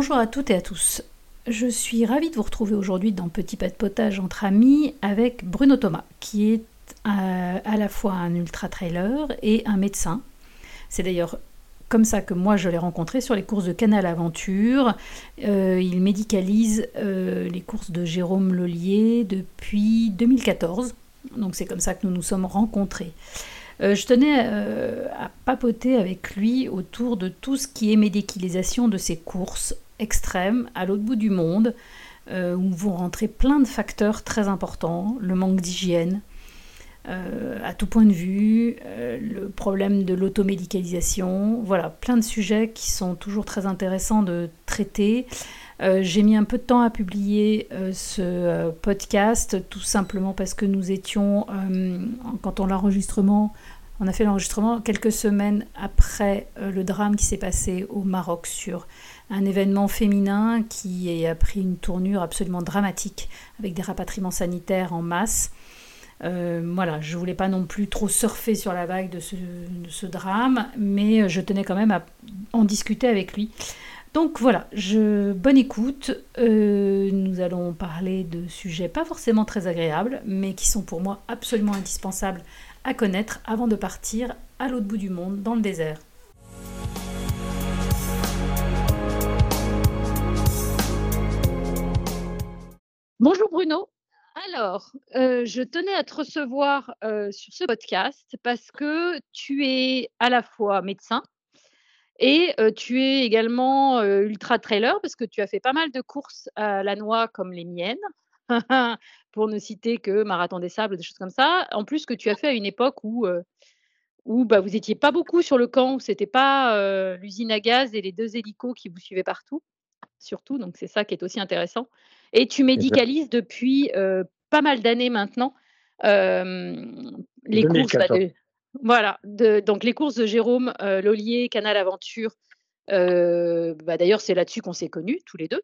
Bonjour à toutes et à tous. Je suis ravie de vous retrouver aujourd'hui dans Petit pas de potage entre amis avec Bruno Thomas, qui est euh, à, la fois un ultra-trailer et un médecin. C'est d'ailleurs comme ça que moi je l'ai rencontré sur les courses de Canal Aventure. Euh, il médicalise euh, les courses de Jérôme Lollier depuis 2014. Donc c'est comme ça que nous nous sommes rencontrés. Je tenais à papoter avec lui autour de tout ce qui est médicalisation de ces courses extrêmes à l'autre bout du monde, euh, où vont rentrer plein de facteurs très importants, le manque d'hygiène, à tout point de vue, le problème de l'automédicalisation, voilà, plein de sujets qui sont toujours très intéressants de traiter. J'ai mis un peu de temps à publier ce podcast, tout simplement parce que nous étions, quand on l'enregistrement, on a fait l'enregistrement quelques semaines après euh, le drame qui s'est passé au Maroc sur un événement féminin qui a pris une tournure absolument dramatique avec des rapatriements sanitaires en masse. Euh, voilà, je voulais pas non plus trop surfer sur la vague de ce, drame, mais je tenais quand même à en discuter avec lui. Donc voilà, je, bonne écoute. Euh, nous allons parler de sujets pas forcément très agréables, mais qui sont pour moi absolument indispensables à connaître avant de partir à l'autre bout du monde, dans le désert. Bonjour Bruno. Alors, euh, je tenais à te recevoir euh, sur ce podcast parce que tu es à la fois médecin et euh, tu es également ultra trailer parce que tu as fait pas mal de courses à la noix comme les miennes. pour ne citer que Marathon des Sables, des choses comme ça. En plus que tu as fait à une époque où, où bah, vous n'étiez pas beaucoup sur le camp, où c'était pas l'usine à gaz et les deux hélicos qui vous suivaient partout, surtout. Donc c'est ça qui est aussi intéressant. Et tu médicalises depuis pas mal d'années maintenant les courses. Bah, voilà, de, donc les courses de Jérôme Lollier, Canal Aventure. Bah, d'ailleurs, c'est là-dessus qu'on s'est connus tous les deux.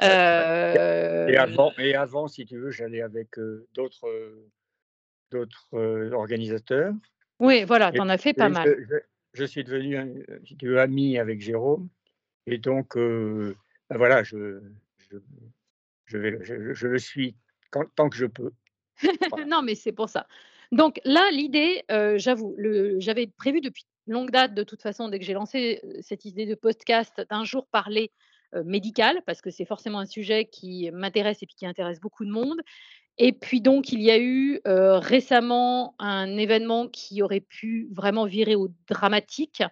Et, avant, et avant, si tu veux, j'allais avec d'autres organisateurs. Oui, voilà, tu en as fait pas mal. Je, suis devenu, si tu veux, ami avec Jérôme. Et donc, voilà, je, je, vais, je, le suis tant que je peux. non, mais c'est pour ça. Donc là, l'idée, j'avoue, j'avais prévu depuis longue date, de toute façon, dès que j'ai lancé cette idée de podcast, d'un jour parler médical, parce que c'est forcément un sujet qui m'intéresse et puis qui intéresse beaucoup de monde. Et puis donc, il y a eu récemment un événement qui aurait pu vraiment virer au dramatique,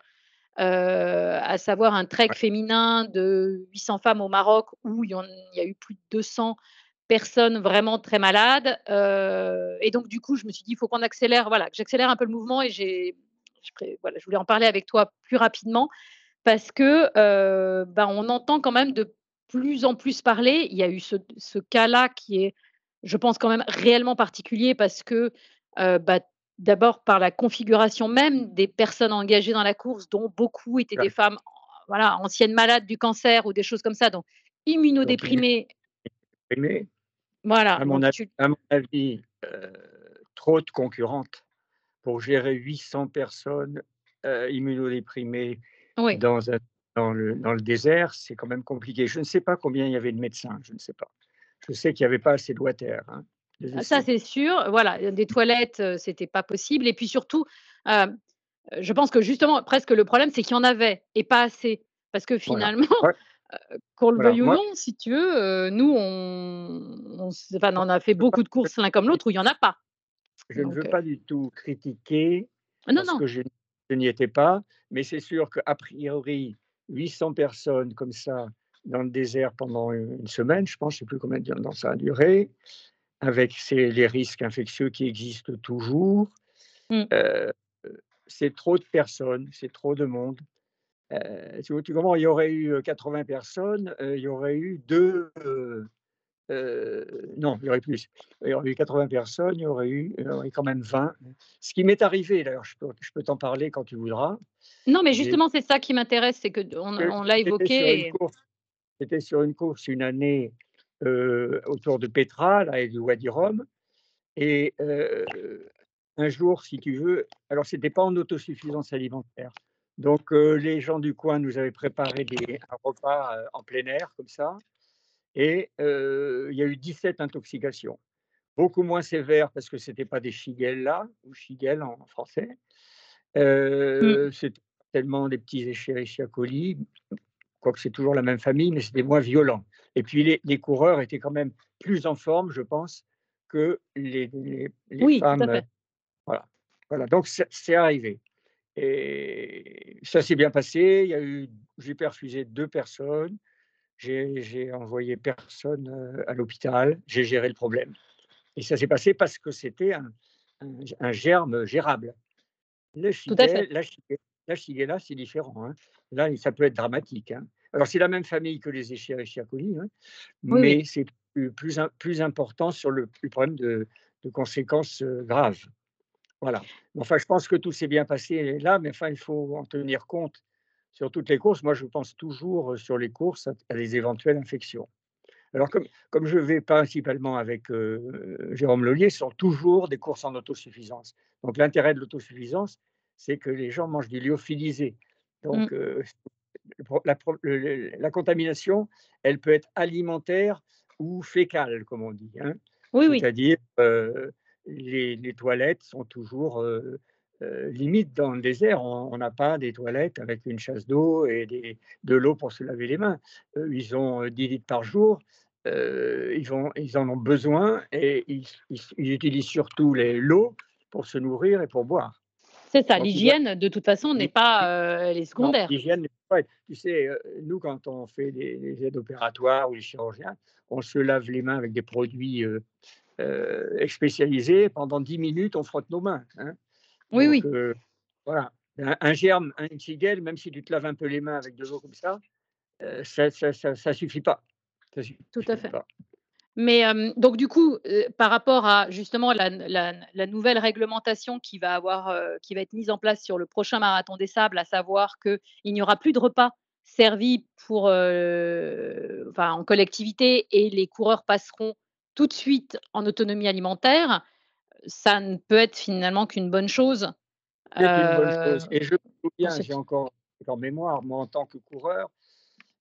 à savoir un trek féminin de 800 femmes au Maroc où il y, a eu plus de 200 personnes vraiment très malades. et donc, du coup, je me suis dit, il faut qu'on accélère, voilà, que j'accélère un peu le mouvement et j'ai, voilà, je voulais en parler avec toi plus rapidement parce que bah, on entend quand même de plus en plus parler. Il y a eu ce, cas-là qui est, je pense, quand même réellement particulier parce que bah, d'abord par la configuration même des personnes engagées dans la course, dont beaucoup étaient des femmes voilà, anciennes malades du cancer ou des choses comme ça, donc immunodéprimées. Voilà. À mon, avis, trop de concurrentes pour gérer 800 personnes immunodéprimées dans, dans, le, dans le désert, c'est quand même compliqué. Je ne sais pas combien il y avait de médecins, je ne sais pas. Je sais qu'il n'y avait pas assez de water. Hein, ça, c'est sûr. Voilà, des toilettes, c'était pas possible. Et puis surtout, je pense que justement, presque le problème, c'est qu'il y en avait et pas assez. Parce que finalement, qu'on le veuille ou non, si tu veux, nous, on, on, a fait beaucoup de courses l'un comme l'autre où il n'y en a pas. Je ne veux pas du tout critiquer. Non, parce non. que je je n'y étais pas, mais c'est sûr qu'a priori, 800 personnes comme ça dans le désert pendant une semaine, je pense, je ne sais plus combien de temps ça a duré, avec les risques infectieux qui existent toujours. Mmh. Euh, c'est trop de personnes, c'est trop de monde. Euh, tu, tu il y aurait eu 80 personnes, euh, il y aurait eu deux, non, il y aurait plus. Il y aurait eu 80 personnes, il y aurait eu, quand même 20. Ce qui m'est arrivé, d'ailleurs, je peux, t'en parler quand tu voudras. Non, mais justement, c'est ça qui m'intéresse, c'est qu'on on, l'a évoqué. C'était sur une course une année autour de Petra, là, et du Wadi Rum. Et euh, un jour, si tu veux, alors c'était pas en autosuffisance alimentaire, Donc, les gens du coin nous avaient préparé des, un repas en plein air, comme ça. Et il y a eu 17 intoxications. Beaucoup moins sévères parce que ce n'était pas des shigella, ou shigel en français. Mmh. C'était tellement des petits Escherichia coli, quoique c'est toujours la même famille, mais c'était moins violent. Et puis les, coureurs étaient quand même plus en forme, je pense, que les, les, oui, femmes. Tout à fait. Voilà. voilà. Donc c'est arrivé. Et ça s'est bien passé. Il y a eu, j'ai perfusé deux personnes. J'ai envoyé personne à l'hôpital. J'ai géré le problème. Et ça s'est passé parce que c'était un, un, germe gérable. Le la, la Shigella, c'est différent. Hein. Là, ça peut être dramatique. Hein. Alors, c'est la même famille que les Escherichia coli, hein, mais c'est plus, plus, important sur le, problème de, de conséquences graves. Voilà. Enfin, je pense que tout s'est bien passé là, mais enfin, il faut en tenir compte sur toutes les courses. Moi, je pense toujours sur les courses à des éventuelles infections. Alors, comme, comme je vais principalement avec Jérôme Lollier, ce sont toujours des courses en autosuffisance. Donc, l'intérêt de l'autosuffisance, c'est que les gens mangent du lyophilisé. Donc, mmh. La, la, contamination, elle peut être alimentaire ou fécale, comme on dit. Hein. Oui, oui. C'est-à-dire, les, toilettes sont toujours limites dans le désert. On n'a pas des toilettes avec une chasse d'eau et des, de l'eau pour se laver les mains. ils ont 10 litres par jour. ils, en ont besoin et ils, ils, utilisent surtout l'eau pour se nourrir et pour boire. C'est ça, l'hygiène, de toute façon, n'est pas les secondaires. L'hygiène, tu sais, nous, quand on fait des, aides opératoires ou les chirurgiens, on se lave les mains avec des produits euh, spécialisé, pendant 10 minutes, on frotte nos mains. Hein. Oui, oui. Euh, voilà. Un, germe, un tigel, même si tu te laves un peu les mains avec de l'eau comme ça, euh, ça ne suffit pas. Tout à fait. Mais donc du coup, par rapport à justement la, la, nouvelle réglementation qui va avoir, qui va être mise en place sur le prochain marathon des sables, à savoir qu'il n'y aura plus de repas servis pour, enfin, en collectivité et les coureurs passeront tout de suite en autonomie alimentaire, ça ne peut être finalement qu'une bonne chose. C'est une bonne chose. Et je me souviens, j'ai encore en mémoire, moi en tant que coureur,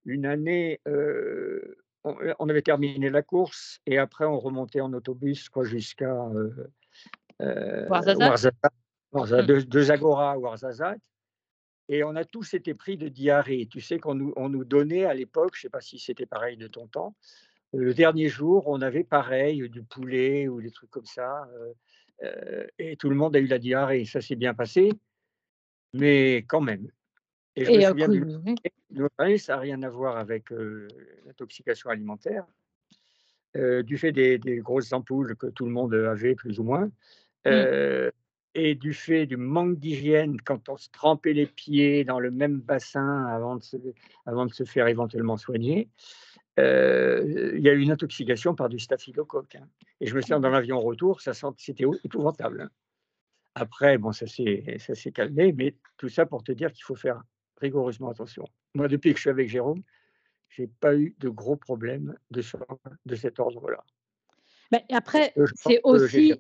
une année, euh, on, avait terminé la course et après on remontait en autobus jusqu'à euh, euh, de, de, Zagora à Ouarzazate. Et on a tous été pris de diarrhée. Tu sais qu'on nous, on nous donnait à l'époque, je ne sais pas si c'était pareil de ton temps, le dernier jour, on avait pareil, du poulet ou des trucs comme ça. et tout le monde a eu la diarrhée. Ça s'est bien passé, mais quand même. Et je me souviens du ça n'a rien à voir avec l'intoxication alimentaire. du fait des, grosses ampoules que tout le monde avait, plus ou moins, mmh. et du fait du manque d'hygiène quand on se trempait les pieds dans le même bassin avant de se, avant de se faire éventuellement soigner, il y a eu une intoxication par du staphylocoque. Hein. Et je me souviens dans l'avion retour, ça c'était épouvantable. Hein. Après, bon, ça s'est calmé, mais tout ça pour te dire qu'il faut faire rigoureusement attention. Moi, depuis que je suis avec Jérôme, j'ai pas eu de gros problèmes de, de cet ordre-là. Mais après, c'est aussi.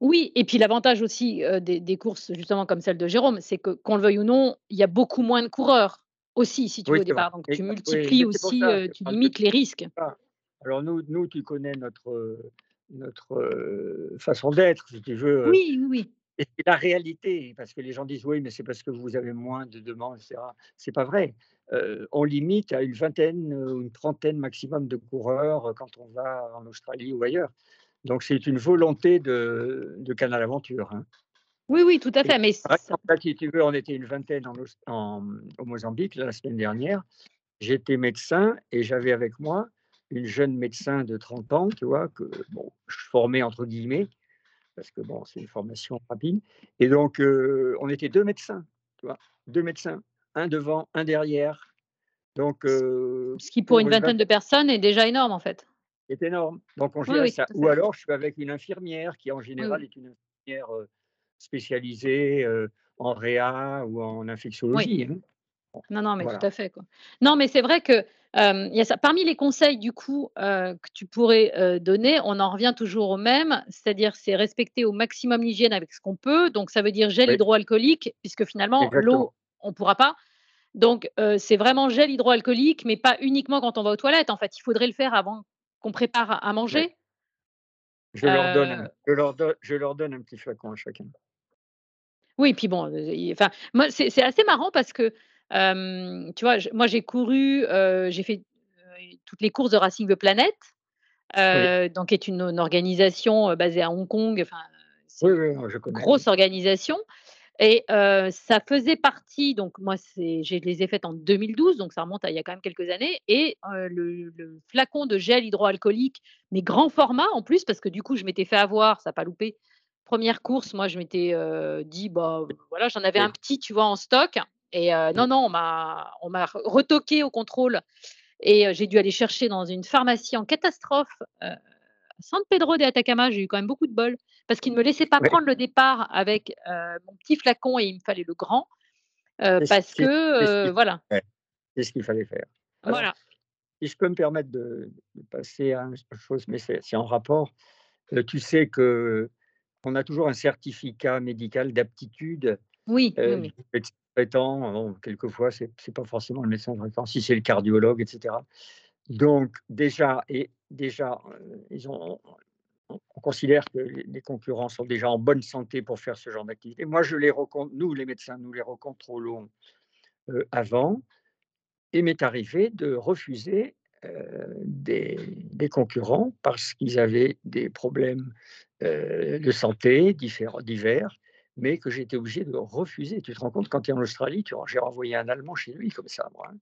Oui, et puis l'avantage aussi euh, des, des, courses, justement comme celle de Jérôme, c'est que, qu'on le veuille ou non, il y a beaucoup moins de coureurs aussi, si tu veux, au départ. Donc, tu multiplies aussi, euh, tu limites les risques. Alors, nous, nous, tu connais notre, notre euh, façon d'être, si tu veux. Oui, oui, Et c'est la réalité, parce que les gens disent oui, mais c'est parce que vous avez moins de demandes, etc. C'est pas vrai. on limite à une vingtaine ou une trentaine maximum de coureurs quand on va en Australie ou ailleurs. Donc, c'est une volonté de, de Canal Aventure. Hein. Oui, oui, tout à fait. Mais si tu veux, on était une vingtaine en, au Mozambique la semaine dernière. J'étais médecin et j'avais avec moi une jeune médecin de 30 ans, tu vois, que bon, je formais entre guillemets, parce que bon, c'est une formation rapide. Et donc, euh, on était deux médecins, tu vois, deux médecins, un devant, un derrière. Donc, euh, ce qui pour, une vingtaine de personnes est déjà énorme en fait. C'est énorme. Donc on gérait ça. Ou alors je suis avec une infirmière qui en général est une infirmière euh, spécialisés en réa ou en infectiologie. Hein. Non, non, mais tout à fait. Quoi. Non, mais c'est vrai que y a ça. parmi les conseils du coup que tu pourrais donner, on en revient toujours au même, c'est-à-dire c'est respecter au maximum l'hygiène avec ce qu'on peut. Donc ça veut dire gel hydroalcoolique, puisque finalement l'eau on pourra pas. Donc, c'est vraiment gel hydroalcoolique, mais pas uniquement quand on va aux toilettes. En fait, il faudrait le faire avant qu'on prépare à manger. Je, leur donne, je, leur je leur donne un petit flacon à chacun. Oui, puis bon, enfin, moi, c'est assez marrant parce que, tu vois, moi, j'ai couru, j'ai fait toutes les courses de Racing the Planet, donc qui est une, organisation basée à Hong Kong. Enfin, oui, oui, je connais. Grosse organisation. Et ça faisait partie, donc moi, je les ai faites en 2012, donc ça remonte à il y a quand même quelques années. Et le, flacon de gel hydroalcoolique, mais grand format en plus, parce que du coup, je m'étais fait avoir, ça n'a pas loupé. Première course, moi, je m'étais dit, bah voilà, j'en avais un petit, tu vois, en stock. Et non, non, on m'a, on m'a retoqué au contrôle. Et j'ai dû aller chercher dans une pharmacie en catastrophe San Pedro de Atacama, j'ai eu quand même beaucoup de bol parce qu'il ne me laissait pas prendre le départ avec mon petit flacon et il me fallait le grand parce que voilà. C'est ce qu'il fallait faire. voilà. Si je peux me permettre de, passer à une chose, mais c'est en rapport. tu sais que on a toujours un certificat médical d'aptitude. Oui, oui, oui. Bon, quelquefois, c'est n'est pas forcément le médecin traitant, si c'est le cardiologue, etc. Donc, déjà, et déjà, ils ont, on considère que les concurrents sont déjà en bonne santé pour faire ce genre d'activité. Moi, je les nous, les médecins, nous les recontrôlons avant. Et m'est arrivé de refuser des, concurrents parce qu'ils avaient des problèmes de santé divers, divers, mais que j'étais obligé de refuser. Tu te rends compte, quand tu es en Australie, j'ai renvoyé un Allemand chez lui comme ça, moi. Hein.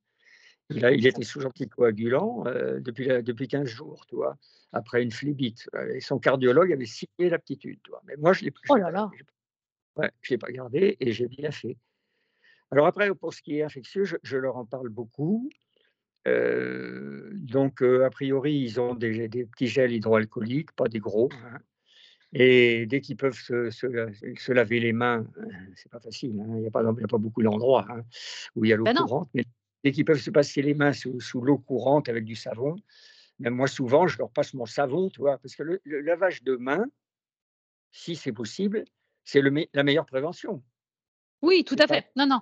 Il, a, il était sous anticoagulant euh, depuis, depuis 15 jours, tu vois, après une phlébite. Et son cardiologue avait signé l'aptitude, tu vois. Mais moi, je l'ai oh là là. Ouais, je l'ai pas gardé et j'ai bien fait. Alors après, pour ce qui est infectieux, je, leur en parle beaucoup. Euh, donc, euh, a priori, ils ont des, des, petits gels hydroalcooliques, pas des gros. Hein. Et dès qu'ils peuvent se, se, laver les mains, c'est pas facile. Hein. Il n'y a, pas, a pas beaucoup d'endroits hein, où il y a l'eau ben courante. Mais dès qu'ils peuvent se passer les mains sous, l'eau courante avec du savon, même moi souvent, je leur passe mon savon, tu vois, parce que le, lavage de mains, si c'est possible, c'est la meilleure prévention. Oui, tout à fait. Non, non.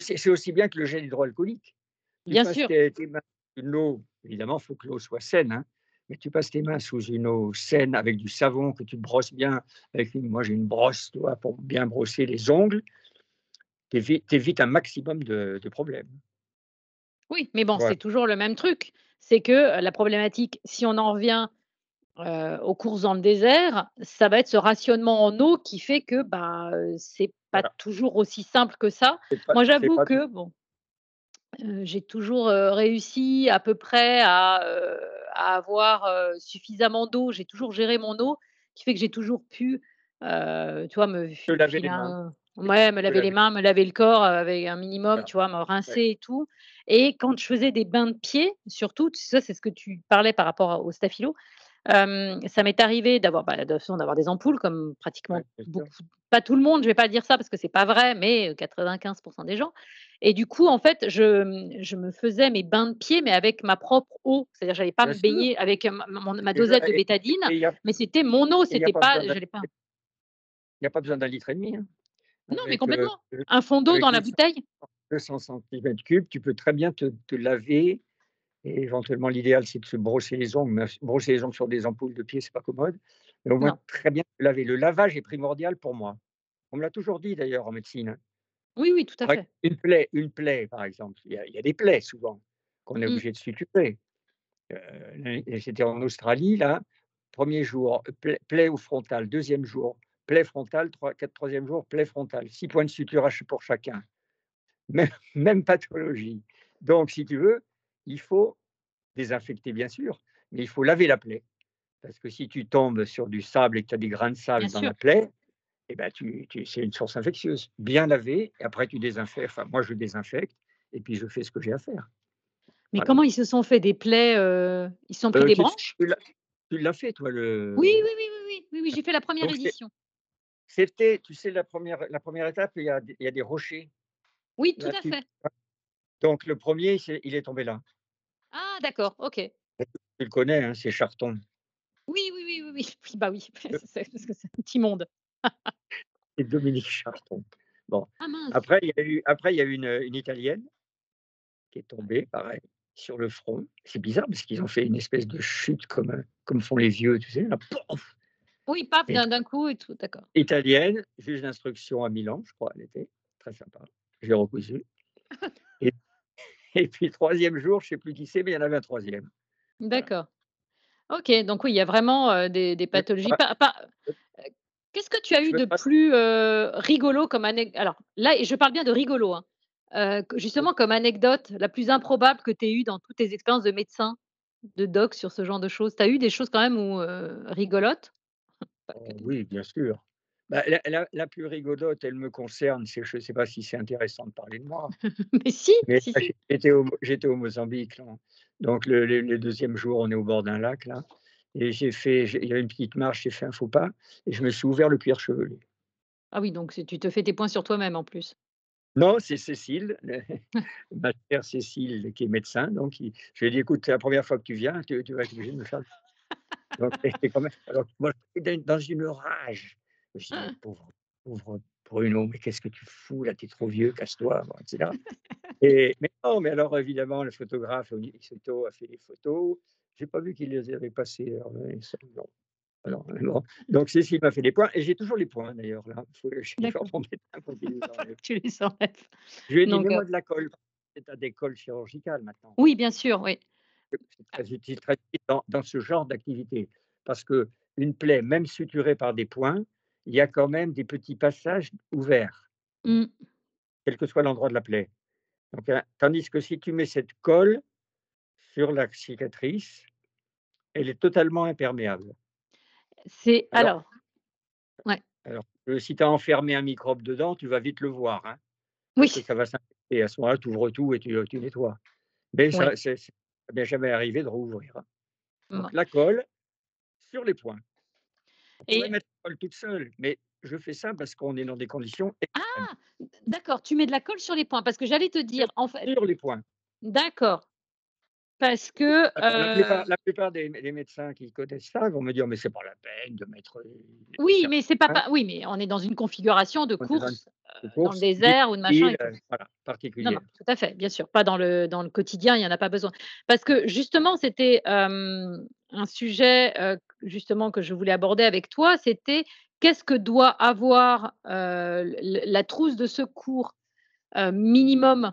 C'est aussi, bien que le gel hydroalcoolique. bien sûr. Tes, mains une eau, évidemment, il faut que l'eau soit saine, hein, mais tu passes tes mains sous une eau saine avec du savon que tu brosses bien. Avec moi, j'ai une brosse, tu vois, pour bien brosser les ongles. Tu évites, un maximum de problèmes. Oui, mais bon, c'est toujours le même truc. C'est que la problématique, si on en revient aux courses dans le désert, ça va être ce rationnement en eau qui fait que bah, c'est pas toujours aussi simple que ça. Moi, j'avoue que bon, j'ai toujours réussi à peu près à, avoir suffisamment d'eau. J'ai toujours géré mon eau, qui fait que j'ai toujours pu, tu vois, me laver les mains. Ouais, me laver les mains, me laver le corps avec un minimum, tu vois, me rincer et tout. Et quand je faisais des bains de pied, surtout, ça c'est ce que tu parlais par rapport au staphylo, ça m'est arrivé d'avoir bah, d'avoir des ampoules comme pratiquement beaucoup, pas tout le monde, je vais pas dire ça parce que c'est pas vrai, mais 95% des gens. Et du coup, en fait, je, je, me faisais mes bains de pied, mais avec ma propre eau. C'est-à-dire, j'allais pas me baigner avec ma, dosette de bétadine, mais c'était mon eau, c'était pas, Il n'y a pas besoin d'un litre et demi. Hein. Non, mais complètement. Un fond d'eau dans la bouteille 200 cm3, tu peux très bien te, laver. Et éventuellement, l'idéal, c'est de se brosser les ongles. Mais brosser les ongles sur des ampoules de pied, c'est pas commode. Mais au moins, très bien laver. Le lavage est primordial pour moi. On me l'a toujours dit d'ailleurs en médecine. Hein. Oui, oui, tout à fait. Une plaie, une plaie, par exemple. Il y a, des plaies souvent qu'on est mmh. obligé de suturer. Euh, C'était en Australie, là. Premier jour, plaie, au frontal. Deuxième jour, plaie frontale. Trois, quatre, troisième jour, plaie frontale. Six points de suturage pour chacun même, pathologie. Donc, si tu veux, il faut désinfecter, bien sûr, mais il faut laver la plaie. Parce que si tu tombes sur du sable et que tu as des grains de sable dans la plaie, eh ben, tu, c'est une source infectieuse. Bien laver, et après tu désinfectes. Enfin, moi, je désinfecte, et puis je fais ce que j'ai à faire. Mais comment ils se sont fait des plaies euh, Ils se sont pris euh, des branches? Tu l'as fait, toi le... Oui, oui, oui, oui, oui, oui, j'ai fait la première édition. C'était, tu sais, la première, la première étape, il y, a, il y a des rochers oui, tout à fait. Donc le premier, il est tombé là. Ah d'accord, OK. Tu le connais, hein, c'est Charton. Oui, oui, oui, oui, oui. Bah oui, parce que c'est un petit monde. C'est Dominique Charton. Bon. Ah, après, il y a eu, après, il y a une, une Italienne qui est tombée, pareil, sur le front. C'est bizarre parce qu'ils ont fait une espèce de chute comme, comme font les vieux, tu sais. Là, oui, paf, d'un coup et tout, d'accord. Italienne, juge d'instruction à Milan, je crois, elle était très sympa. J'ai recousu. Et, puis, troisième jour, je ne sais plus qui c'est, mais il y en avait un troisième. D'accord. Ok, donc oui, il y a vraiment euh, des, des, pathologies. Qu'est-ce que tu as eu de plus euh, rigolo comme anecdote Alors là, je parle bien de rigolo. Hein. Euh, justement, comme anecdote, la plus improbable que tu aies eue dans toutes tes expériences de médecin, de doc sur ce genre de choses, tu as eu des choses quand même où, rigolotes? Oh Oui, bien sûr. Bah, la, plus rigolote, elle me concerne, je ne sais pas si c'est intéressant de parler de moi. Mais si, J'étais au, Mozambique, donc le, deuxième jour, on est au bord d'un lac, là, et j'ai fait, il y avait une petite marche, j'ai fait un faux pas, et je me suis ouvert le cuir chevelu. Ah oui, donc tu te fais tes points sur toi-même en plus. Non, c'est Cécile, ma chère Cécile, qui est médecin. Donc, je lui ai dit écoute, c'est la première fois que tu viens, tu, vas être obligé de me faire. Donc, quand même, alors, moi, dans une rage. Je ah. pauvre, pauvre Bruno, mais qu'est-ce que tu fous là, tu es trop vieux, casse-toi, etc. Et, mais non, mais alors évidemment, le photographe a fait des photos. Je n'ai pas vu qu'il les avait passées. Non. Alors, Donc, Cécile m'a fait des points et j'ai toujours les points d'ailleurs. Là, faut, je vais faire mon médecin pour qu'il les enlève. tu les enlèves. Je lui ai dit, mets-moi de la colle. C'est à des colles chirurgicales maintenant. Oui, bien sûr, oui. C'est très utile, très utile dans, dans, ce genre d'activité. Parce qu'une plaie, même suturée par des points, il y a quand même des petits passages ouverts, mmh. quel que soit l'endroit de la plaie. Donc, hein, tandis que si tu mets cette colle sur la cicatrice, elle est totalement imperméable. C'est alors, ouais. Alors, si tu as enfermé un microbe dedans, tu vas vite le voir. Hein, oui. ça va s'infecter. À ce moment-là, tu ouvres tout et tu, tu nettoies. Mais ça n'est jamais arrivé de rouvrir. Hein. Donc, la colle sur les points. On et... colle toute seule, mais je fais ça parce qu'on est dans des conditions. Ah, d'accord. Tu mets de la colle sur les points parce que j'allais te dire en fait. Sur les points. D'accord. Parce que. La plupart, des, médecins qui connaissent ça vont me dire mais c'est pas la peine de mettre. Oui, mais c'est pas, Oui, mais on est dans une configuration de course, dans, le désert ou de machin. voilà, particulier. Non, tout à fait, bien sûr. Pas dans le, dans le quotidien, il n'y en a pas besoin. Parce que justement, c'était un sujet justement que je voulais aborder avec toi c'était qu'est-ce que doit avoir la trousse de secours minimum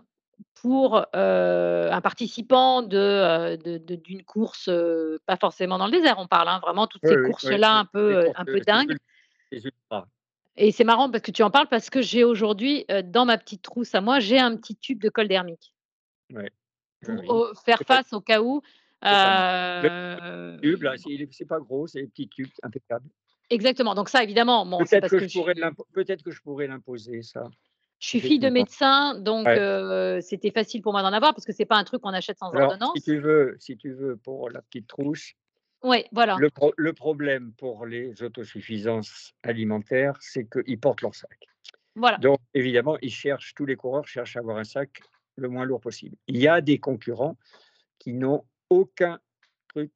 pour un participant de, d'une course, pas forcément dans le désert, on parle hein, vraiment toutes ces courses-là un peu, un peu dingues. Et c'est marrant parce que tu en parles parce que j'ai aujourd'hui dans ma petite trousse à moi, j'ai un petit tube de col dermique. Pour faire face au cas où. Euh... c'est pas gros, c'est des petits tubes impeccables. Exactement. Donc ça, évidemment, bon, peut-être que, que, je pourrais l'imposer, ça. Je suis fille de médecin, donc c'était facile pour moi d'en avoir parce que c'est pas un truc qu'on achète sans ordonnance. Si tu veux, si tu veux pour la petite trousse. Oui, voilà. Le, problème pour les autosuffisances alimentaires, c'est qu'ils portent leur sac. Voilà. Donc évidemment, ils cherchent, tous les coureurs cherchent à avoir un sac le moins lourd possible. Il y a des concurrents qui n'ont aucun truc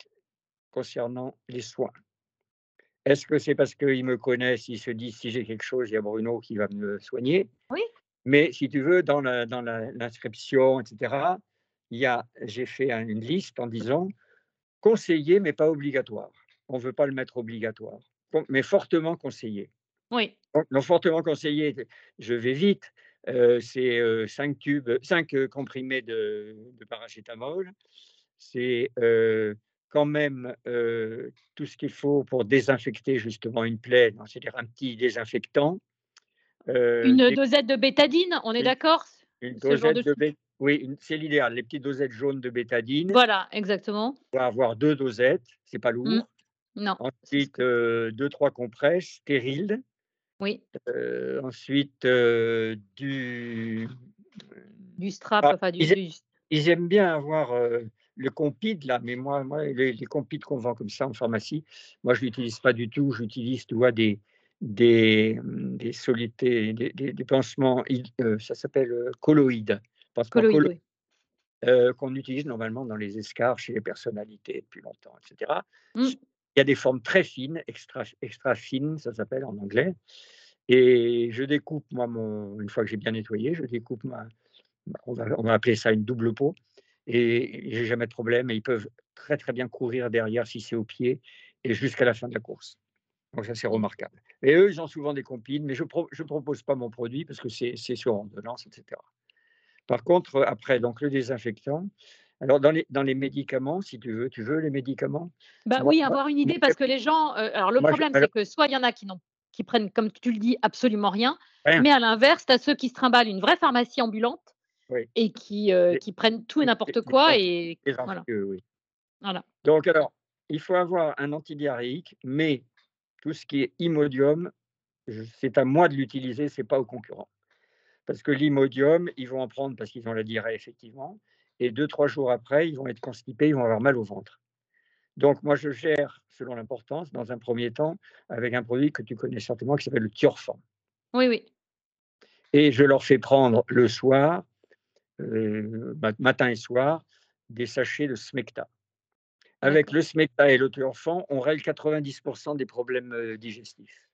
concernant les soins. Est-ce que c'est parce qu'ils me connaissent, ils se disent si j'ai quelque chose, il y a Bruno qui va me soigner Oui. Mais si tu veux, dans l'inscription, la, etc., il y a, j'ai fait une liste en disant conseillé mais pas obligatoire. On ne veut pas le mettre obligatoire, mais fortement conseillé. Oui. Donc, fortement conseillé, je vais vite. Euh, c'est 5 euh, tubes, 5 euh, comprimés de, de paracétamol. C'est quand même tout ce qu'il faut pour désinfecter justement une plaie, c'est-à-dire un petit désinfectant. une dosette de bétadine, on est d'accord Une dosette de, Oui, c'est l'idéal. Les petites dosettes jaunes de bétadine. Voilà, exactement. On va avoir deux dosettes, c'est pas mmh. lourd. Non. Ensuite, deux, trois compresses stériles. Oui. ensuite, du. Du strap, ah, enfin du. Ils, aiment bien avoir le compide, là, mais moi, moi les, les compides qu'on vend comme ça en pharmacie, moi, je ne l'utilise pas du tout. J'utilise, tu vois, des, des, mmh, des solités, des, des, pansements, euh, ça s'appelle euh, colloïdes. Colloïdes, euh, qu'on utilise normalement dans les escarres chez les personnalités depuis longtemps, etc. Mmh. Il y a des formes très fines, extra, extra fines, ça s'appelle en anglais. Et je découpe, moi, mon, une fois que j'ai bien nettoyé, je découpe ma, on va, on va appeler ça une double peau, et j'ai jamais de problème. Et ils peuvent très très bien courir derrière si c'est au pied et jusqu'à la fin de la course. Donc ça c'est remarquable. Et eux, ils ont souvent des compines, mais je ne propose pas mon produit parce que c'est sur ordonnance, etc. Par contre, après, donc le désinfectant. Alors dans les, dans les médicaments, si tu veux, tu veux les médicaments? Bah oui, avoir une idée parce que les gens. Euh, alors le problème, c'est que soit il y en a qui n'ont qui prennent, comme tu le dis, absolument rien, mais à l'inverse, tu as ceux qui se trimballent une vraie pharmacie ambulante et qui, euh, qui prennent tout et n'importe quoi. Et, voilà. oui. voilà. Donc, alors, il faut avoir un antidiarrhéique, mais tout ce qui est imodium, c'est à moi de l'utiliser, c'est pas aux concurrents. Parce que l'imodium, ils vont en prendre parce qu'ils ont la diarrhée, effectivement, et deux, trois jours après, ils vont être constipés, ils vont avoir mal au ventre. Donc, moi, je gère, selon l'importance, dans un premier temps, avec un produit que tu connais certainement qui s'appelle le Thiorfan. Oui, oui. Et je leur fais prendre le soir matin et soir, des sachets de Smecta. Avec le Smecta et le Turfan, on règle 90% des problèmes euh, digestifs.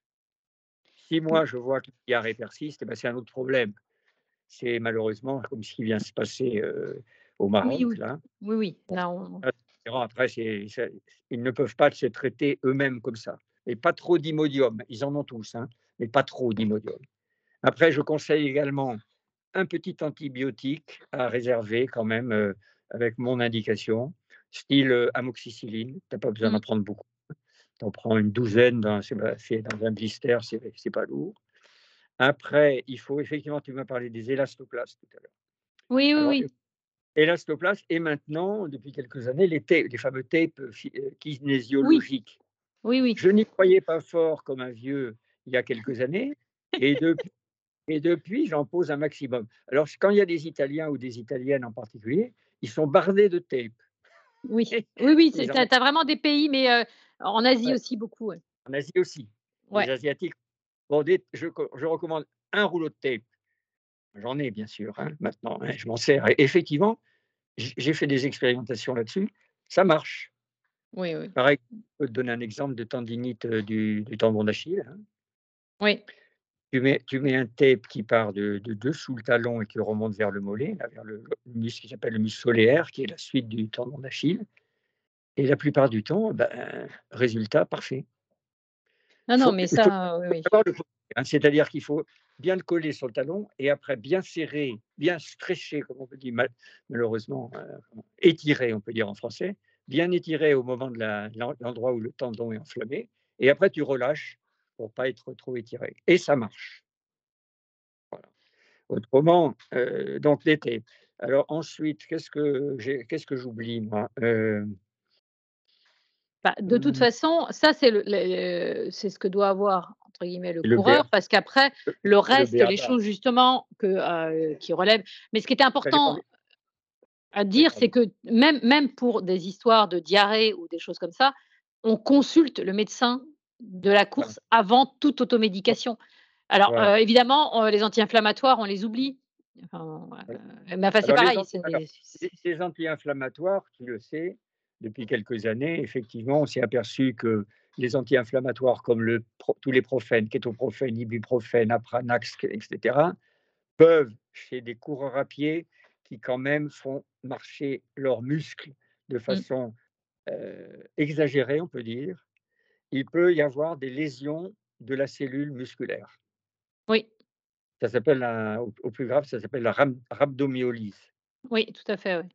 Si moi je vois que la diarrhée persiste, eh ben c'est un autre problème. C'est malheureusement comme ce qui vient se passer euh, au Maroc. Oui, oui. Là. oui, oui. Après, ils ne peuvent pas se traiter eux-mêmes comme ça. Et pas trop d'imodium. Ils en ont tous, hein, mais pas trop d'imodium. Après, je conseille également un petit antibiotique à réserver quand même euh, avec mon indication, style euh, amoxicilline. Tu n'as pas besoin d'en mmh. prendre beaucoup. Tu en prends une douzaine dans, dans un blister, c'est pas lourd. Après, il faut effectivement, tu m'as parlé des élastoplastes tout à l'heure. Oui, oui, oui. Élastoplastes et maintenant, depuis quelques années, les, les fameux tapes euh, kinésiologiques. Oui, oui. Je n'y croyais pas fort comme un vieux il y a quelques années. Et depuis, et depuis, j'en pose un maximum. Alors, quand il y a des Italiens ou des Italiennes en particulier, ils sont bardés de tape. Oui, oui, oui. Tu as, vraiment des pays, mais euh, en Asie aussi beaucoup. En Asie aussi. Les Asiatiques. Bon, je, je, recommande un rouleau de tape. J'en ai, bien sûr, hein, maintenant. Hein, je m'en sers. Et effectivement, j'ai fait des expérimentations là-dessus. Ça marche. Oui, oui. Pareil, je peux te donner un exemple de tendinite euh, du, du tendon d'Achille. Hein. Oui. Tu mets, tu mets un tape qui part de, de, dessous le talon et qui remonte vers le mollet, vers le, muscle qui s'appelle le muscle solaire, qui est la suite du tendon d'Achille. Et la plupart du temps, ben, résultat parfait. Non, non, mais ça, oui. Hein, c'est-à-dire qu'il faut bien le coller sur le talon et après bien serrer, bien stretcher, comme on peut dire malheureusement, euh, étirer, on peut dire en français, bien étirer au moment de l'endroit où le tendon est enflammé. Et après, tu relâches pour pas être trop étiré. Et ça marche. Autrement, euh, donc l'été. Alors ensuite, qu'est-ce que qu'est-ce que j'oublie moi euh? Bah, De toute mmh. façon, ça c'est le, c'est ce que doit avoir entre guillemets le, coureur, parce qu'après le reste, les choses justement que euh, qui relèvent. Mais ce qui était important à dire, c'est que même même pour des histoires de diarrhée ou des choses comme ça, on consulte le médecin de la course avant toute automédication. Alors, euh, évidemment, les anti-inflammatoires, on les oublie. Enfin, mais enfin, c'est pareil. ces anti-inflammatoires, tu le sais, depuis quelques années, effectivement, on s'est aperçu que les anti-inflammatoires comme le, tous les profènes, kétoprophène, ibuprofène, apranax, etc., peuvent, chez des coureurs à pied, qui quand même font marcher leurs muscles de mmh. façon exagérée, on peut dire, il peut y avoir des lésions de la cellule musculaire. Oui. Ça s'appelle, au, plus grave, ça s'appelle la rhabdomyolyse. Oui, tout à fait. Oui.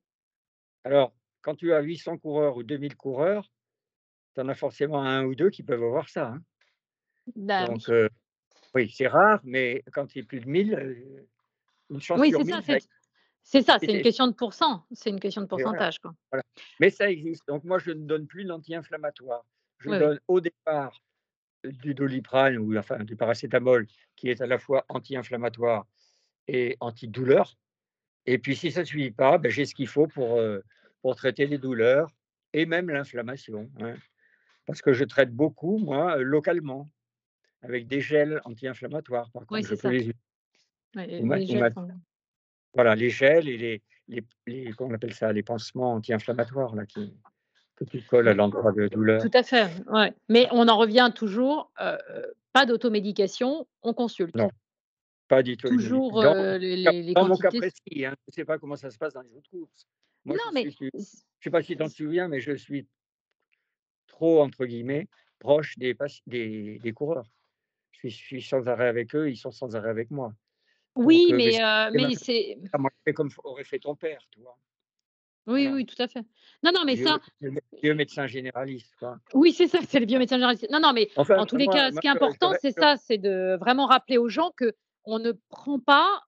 Alors, quand tu as 800 coureurs ou 2000 coureurs, tu en as forcément un ou deux qui peuvent avoir ça. Hein. Bah Donc, oui, euh, c'est rare, mais quand il y a plus de 1000, euh, une chance oui, sur c'est Ça, c'est ça, c'est une question de pourcent, c'est une question de pourcentage. Quoi. Mais ça existe. Donc moi, je ne donne plus d'anti-inflammatoire je donne au départ du doliprane ou enfin du paracétamol qui est à la fois anti-inflammatoire et antidouleur. Et puis si ça ne suffit pas, ben, j'ai ce qu'il faut pour, pour traiter les douleurs et même l'inflammation. Hein. Parce que je traite beaucoup, moi, localement, avec des gels anti-inflammatoires. Par contre, je peux les, Voilà, les gels et les, les, les, on appelle ça, les pansements anti-inflammatoires là, qui, que tu colles à l'endroit de douleur. Tout à fait, ouais. Mais on en revient toujours, euh, pas d'automédication, on consulte. Non, pas du tout. Toujours euh, les, les, dans mon cas précis, hein, je ne sais pas comment ça se passe dans les autres courses. non, je mais... je ne sais pas si tu t'en souviens, mais je suis trop, entre guillemets, proche des, des, des coureurs. Je suis, je suis, sans arrêt avec eux, ils sont sans arrêt avec moi. Oui, euh, mais, mais, c'est. comme aurait fait ton père, tu vois. Oui, oui, tout à fait. Non, non, mais ça. Le biomédecin généraliste, quoi. Oui, c'est ça, c'est le biomédecin généraliste. Non, non, mais en tous les cas, ce qui est important, c'est ça, c'est de vraiment rappeler aux gens que on ne prend pas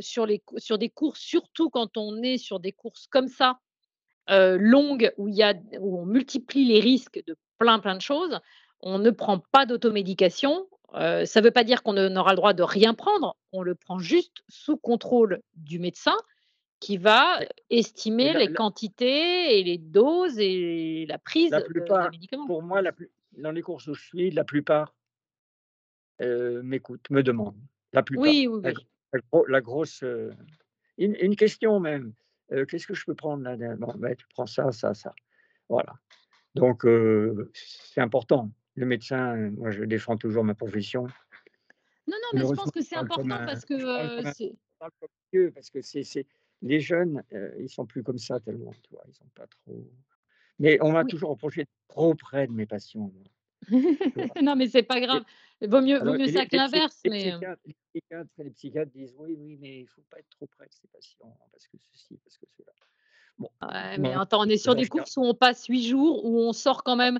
sur, les, sur des courses, surtout quand on est sur des courses comme ça, longues, où, il y a, où on multiplie les risques de plein, plein de choses, on ne prend pas d'automédication. ça ne veut pas dire qu'on n'aura le droit de rien prendre, on le prend juste sous contrôle du médecin qui va estimer les quantités et les doses et la prise la plupart, de, médicaments. Pour moi, la dans les courses où je suis, la plupart euh, m'écoutent, me demandent. La plupart. Oui, oui, oui. La, grosse. Euh, une, question même. Euh, qu'est-ce que je peux prendre là bon, ben, Tu prends ça, ça, ça. Voilà. Donc, c'est important. Le médecin, moi, je défends toujours ma profession. Non, non, mais je pense que c'est important parce que. parce que c'est les jeunes, ils sont plus comme ça tellement, tu vois, ils sont pas trop. Mais on m'a toujours reproché trop près de mes passions. non, mais c'est pas grave. Vaut mieux, vaut mieux ça que l'inverse. Mais... Les, psychiatres, les psychiatres disent oui, oui, mais il faut pas être trop près de ses patients parce que ceci, parce que cela. Bon. Ouais, mais attends, on est sur des courses où on passe huit jours, où on sort quand même.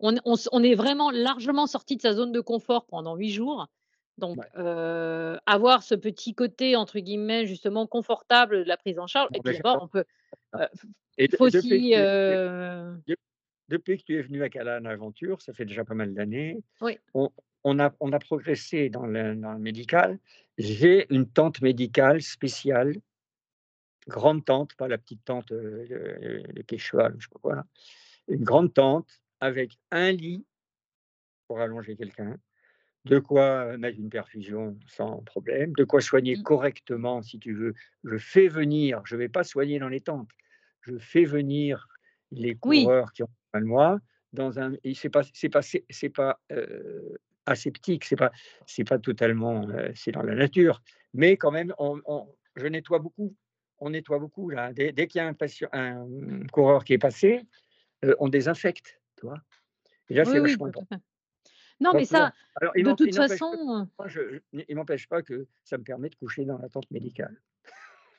On, on, on est vraiment largement sorti de sa zone de confort pendant huit jours. Donc, avoir ce petit côté, entre guillemets, justement, confortable de la prise en charge. Et puis d'abord, on peut. il faut aussi. Depuis que tu es venu à Calan Aventure, ça fait déjà pas mal d'années, oui. on, a, on a progressé dans le, dans le médical. J'ai une tente médicale spéciale, grande tente, pas la petite tente de, de Quechua, je sais pas quoi, là. une grande tente avec un lit pour allonger quelqu'un, de quoi mettre une perfusion sans problème, de quoi soigner mmh. correctement si tu veux. Je fais venir, je ne vais pas soigner dans les tentes, je fais venir les coureurs qui ont besoin de moi dans un. Et c'est pas, c'est pas, c'est, pas euh, aseptique, c'est pas, c'est pas totalement, euh, c'est dans la nature, mais quand même, on, je nettoie beaucoup. On nettoie beaucoup là. Dès, qu'il y a un, patient, un coureur qui est passé, euh, on désinfecte, tu vois. Et là, c'est vachement important. Non, mais ça, de toute façon. il ne m'empêche pas que ça me permet de coucher dans la tente médicale.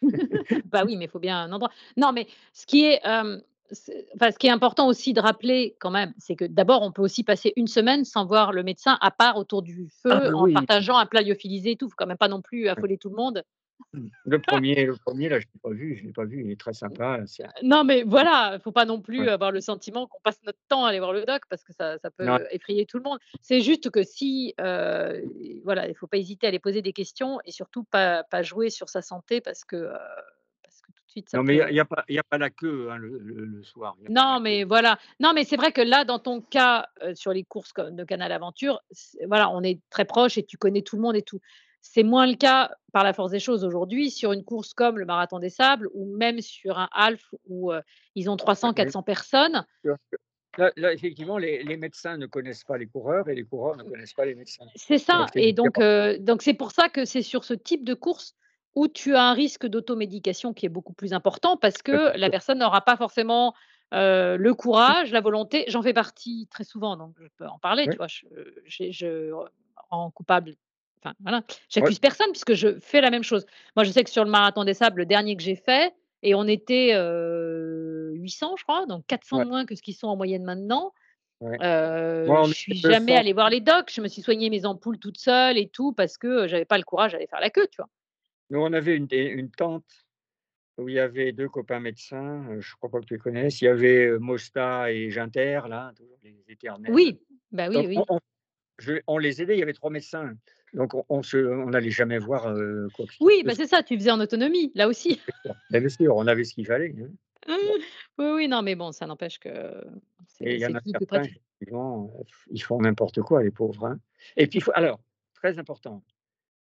bah oui, mais il faut bien un endroit. Non, mais ce qui est, enfin, ce qui est important aussi de rappeler quand même, c'est que d'abord, on peut aussi passer une semaine sans voir le médecin à part autour du feu, ah bah en partageant un plat lyophilisé et tout. Il faut quand même pas non plus affoler tout le monde. Le premier, le premier là, je l'ai pas vu, je l'ai pas vu, il est très sympa. Non, mais voilà, faut pas non plus avoir le sentiment qu'on passe notre temps à aller voir le doc parce que ça, ça peut effrayer tout le monde. C'est juste que si, euh, voilà, il faut pas hésiter à aller poser des questions et surtout pas, pas jouer sur sa santé parce que, euh, parce que tout de suite. Ça non, mais il n'y a, a, a, pas la queue hein, le, le, soir. Non, mais voilà. Non, mais c'est vrai que là, dans ton cas, euh, sur les courses de Canal Aventure, voilà, on est très proche et tu connais tout le monde et tout. C'est moins le cas par la force des choses aujourd'hui sur une course comme le Marathon des Sables ou même sur un half où ils ont 300, 400 personnes. Là, effectivement, les, médecins ne connaissent pas les coureurs et les coureurs ne connaissent pas les médecins. C'est ça. Et donc, donc c'est pour ça que c'est sur ce type de course où tu as un risque d'automédication qui est beaucoup plus important parce que la personne n'aura pas forcément le courage, la volonté. J'en fais partie très souvent, donc je peux en parler. Tu vois, je, je, je rends coupable Enfin, voilà. J'accuse personne puisque je fais la même chose. Moi, je sais que sur le marathon des sables, le dernier que j'ai fait, et on était 800, je crois, donc 400 moins que ce qu'ils sont en moyenne maintenant. Euh, je suis jamais allée voir les docs. Je me suis soigné mes ampoules toute seule et tout parce que j'avais pas le courage d'aller faire la queue, tu vois. Nous, on avait une, une tente où il y avait deux copains médecins, je crois pas que tu les connaisses. Il y avait Mosta et Ginter, là, toujours les éternels. Oui, bah oui, oui. On, on, les aidait, il y avait trois médecins. Donc, on n'allait jamais voir quoi que Oui, bah c'est ça, tu faisais en autonomie, là aussi. Bien sûr, on avait ce qu'il fallait. Hein. Oui, oui, non, mais bon, ça n'empêche que Et il y en a certains, ils font n'importe quoi, les pauvres. Hein. Et puis, alors, très important,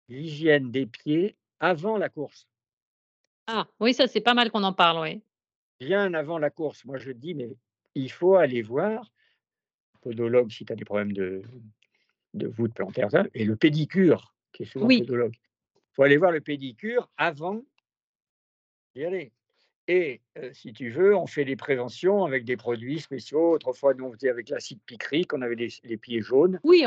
l'hygiène des pieds avant la course. Ah, oui, ça, c'est pas mal qu'on en parle, oui. Bien avant la course, moi je dis, mais il faut aller voir, podologue si tu as des problèmes de, de voûte plantaire, et le pédicure, qui est souvent oui. Il faut aller voir le pédicure avant d'y aller. Et si tu veux, on fait des préventions avec des produits spéciaux. Autrefois, nous, on faisait avec l'acide picrique, on avait les, pieds jaunes. Oui,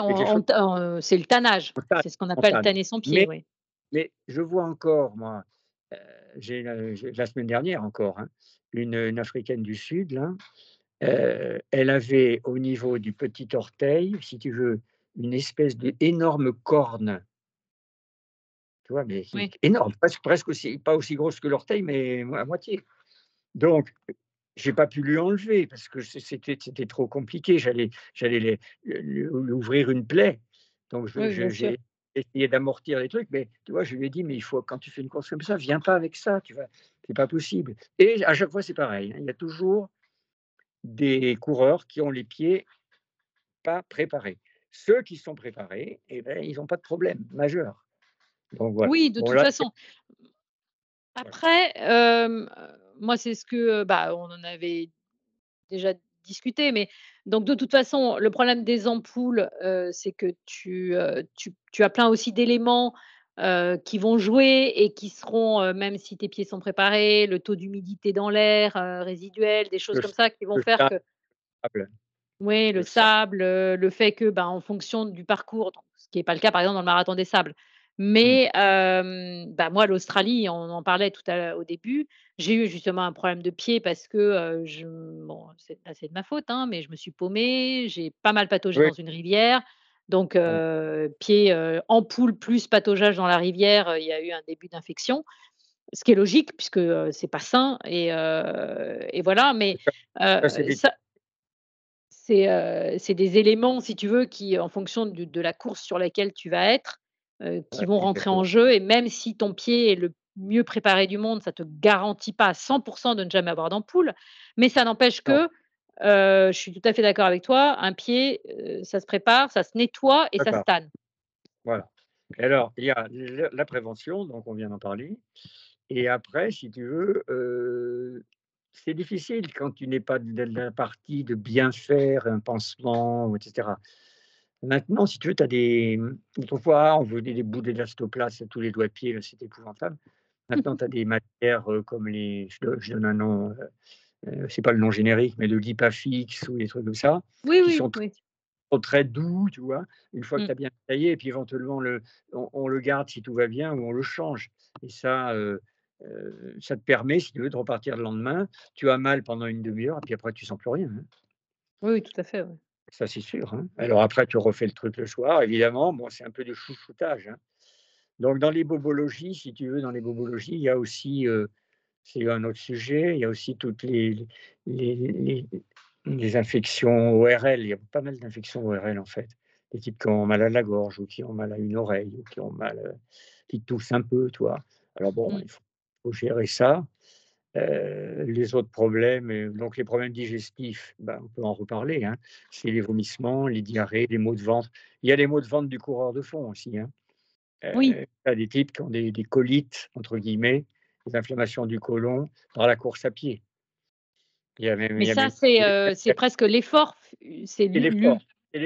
c'est le tannage. C'est ce qu'on appelle tanner son pied. Mais, mais, je vois encore, moi, j'ai la semaine dernière encore, hein, une, africaine du Sud, là, elle avait au niveau du petit orteil, si tu veux, une espèce d'énorme corne. Tu vois, mais énorme, presque, presque aussi, pas aussi grosse que l'orteil, mais à moitié. Donc, j'ai pas pu lui enlever parce que c'était trop compliqué. J'allais j'allais ouvrir une plaie. Donc, j'ai essayé d'amortir les trucs, mais tu vois, je lui ai dit, mais il faut, quand tu fais une course comme ça, viens pas avec ça, tu vois, c'est pas possible. Et à chaque fois, c'est pareil. Hein. il y a toujours des coureurs qui ont les pieds pas préparés. Ceux qui sont préparés, eh ben, ils n'ont pas de problème majeur. Oui, de toute façon. Après, moi, c'est ce que, bah, on en avait déjà discuté, mais donc de toute façon, le problème des ampoules, c'est que tu, tu, as plein aussi d'éléments qui vont jouer et qui seront, même si tes pieds sont préparés, le taux d'humidité dans l'air résiduel, des choses comme ça qui vont faire que. Oui, le, sable, le fait que, bah, en fonction du parcours, ce qui n'est pas le cas par exemple dans le marathon des sables, Mmh. mais bah, moi, l'Australie, on en parlait tout à au début, j'ai eu justement un problème de pied parce que je, bon, c'est assez de ma faute, hein, mais je me suis paumée, j'ai pas mal pataugé dans une rivière. Donc, pied ampoule plus pataugeage dans la rivière, il y a eu un début d'infection. Ce qui est logique puisque c'est pas sain et, et voilà. Mais c'est des éléments, si tu veux, qui, en fonction de la course sur laquelle tu vas être, qui vont rentrer en jeu. Et même si ton pied est le mieux préparé du monde, ça ne te garantit pas à 100% de ne jamais avoir d'ampoule. Mais ça n'empêche que, je suis tout à fait d'accord avec toi, un pied, ça se prépare, ça se nettoie et ça se tanne. Voilà. Et alors, il y a la prévention, donc on vient d'en parler. Et après, si tu veux, c'est difficile quand tu n'es pas de la partie de bien faire un pansement, etc. Maintenant, si tu veux, tu as des. Autrefois, on voulait des bouts d'élastoplast à tous les doigts de pied, c'est épouvantable. Maintenant, tu as des matières comme les. Je, donne un nom, euh, c'est pas le nom générique, mais le Lipafix ou des trucs comme ça. Oui, qui oui, sont, très doux, tu vois. Une fois que tu as mmh. bien taillé, et puis éventuellement, le, on, le garde si tout va bien ou on le change. Et ça. Ça te permet, si tu veux, de repartir le lendemain. Tu as mal pendant une demi-heure, et puis après, tu sens plus rien. Hein. Oui, tout à fait. Ça, c'est sûr. Hein. Alors après, tu refais le truc le soir, évidemment. Bon, c'est un peu de chouchoutage. Hein. Donc, dans les bobologies, si tu veux, dans les bobologies, il y a aussi, c'est un autre sujet, il y a aussi toutes les, les, les, infections ORL. Il y a pas mal d'infections ORL, en fait. Des types qui ont mal à la gorge, ou qui ont mal à une oreille, ou qui ont mal, qui toussent un peu, toi. Alors bon, mmh. il faut, gérer ça. Euh, les autres problèmes, euh, donc les problèmes digestifs, ben, on peut en reparler. Hein. C'est les vomissements, les diarrhées, les maux de ventre. Il y a les maux de ventre du coureur de fond aussi. Hein. oui. Euh, il y a des types qui ont des, colites, entre guillemets, des inflammations du côlon dans la course à pied. Mais ça, c'est presque l'effort. C'est l'effort.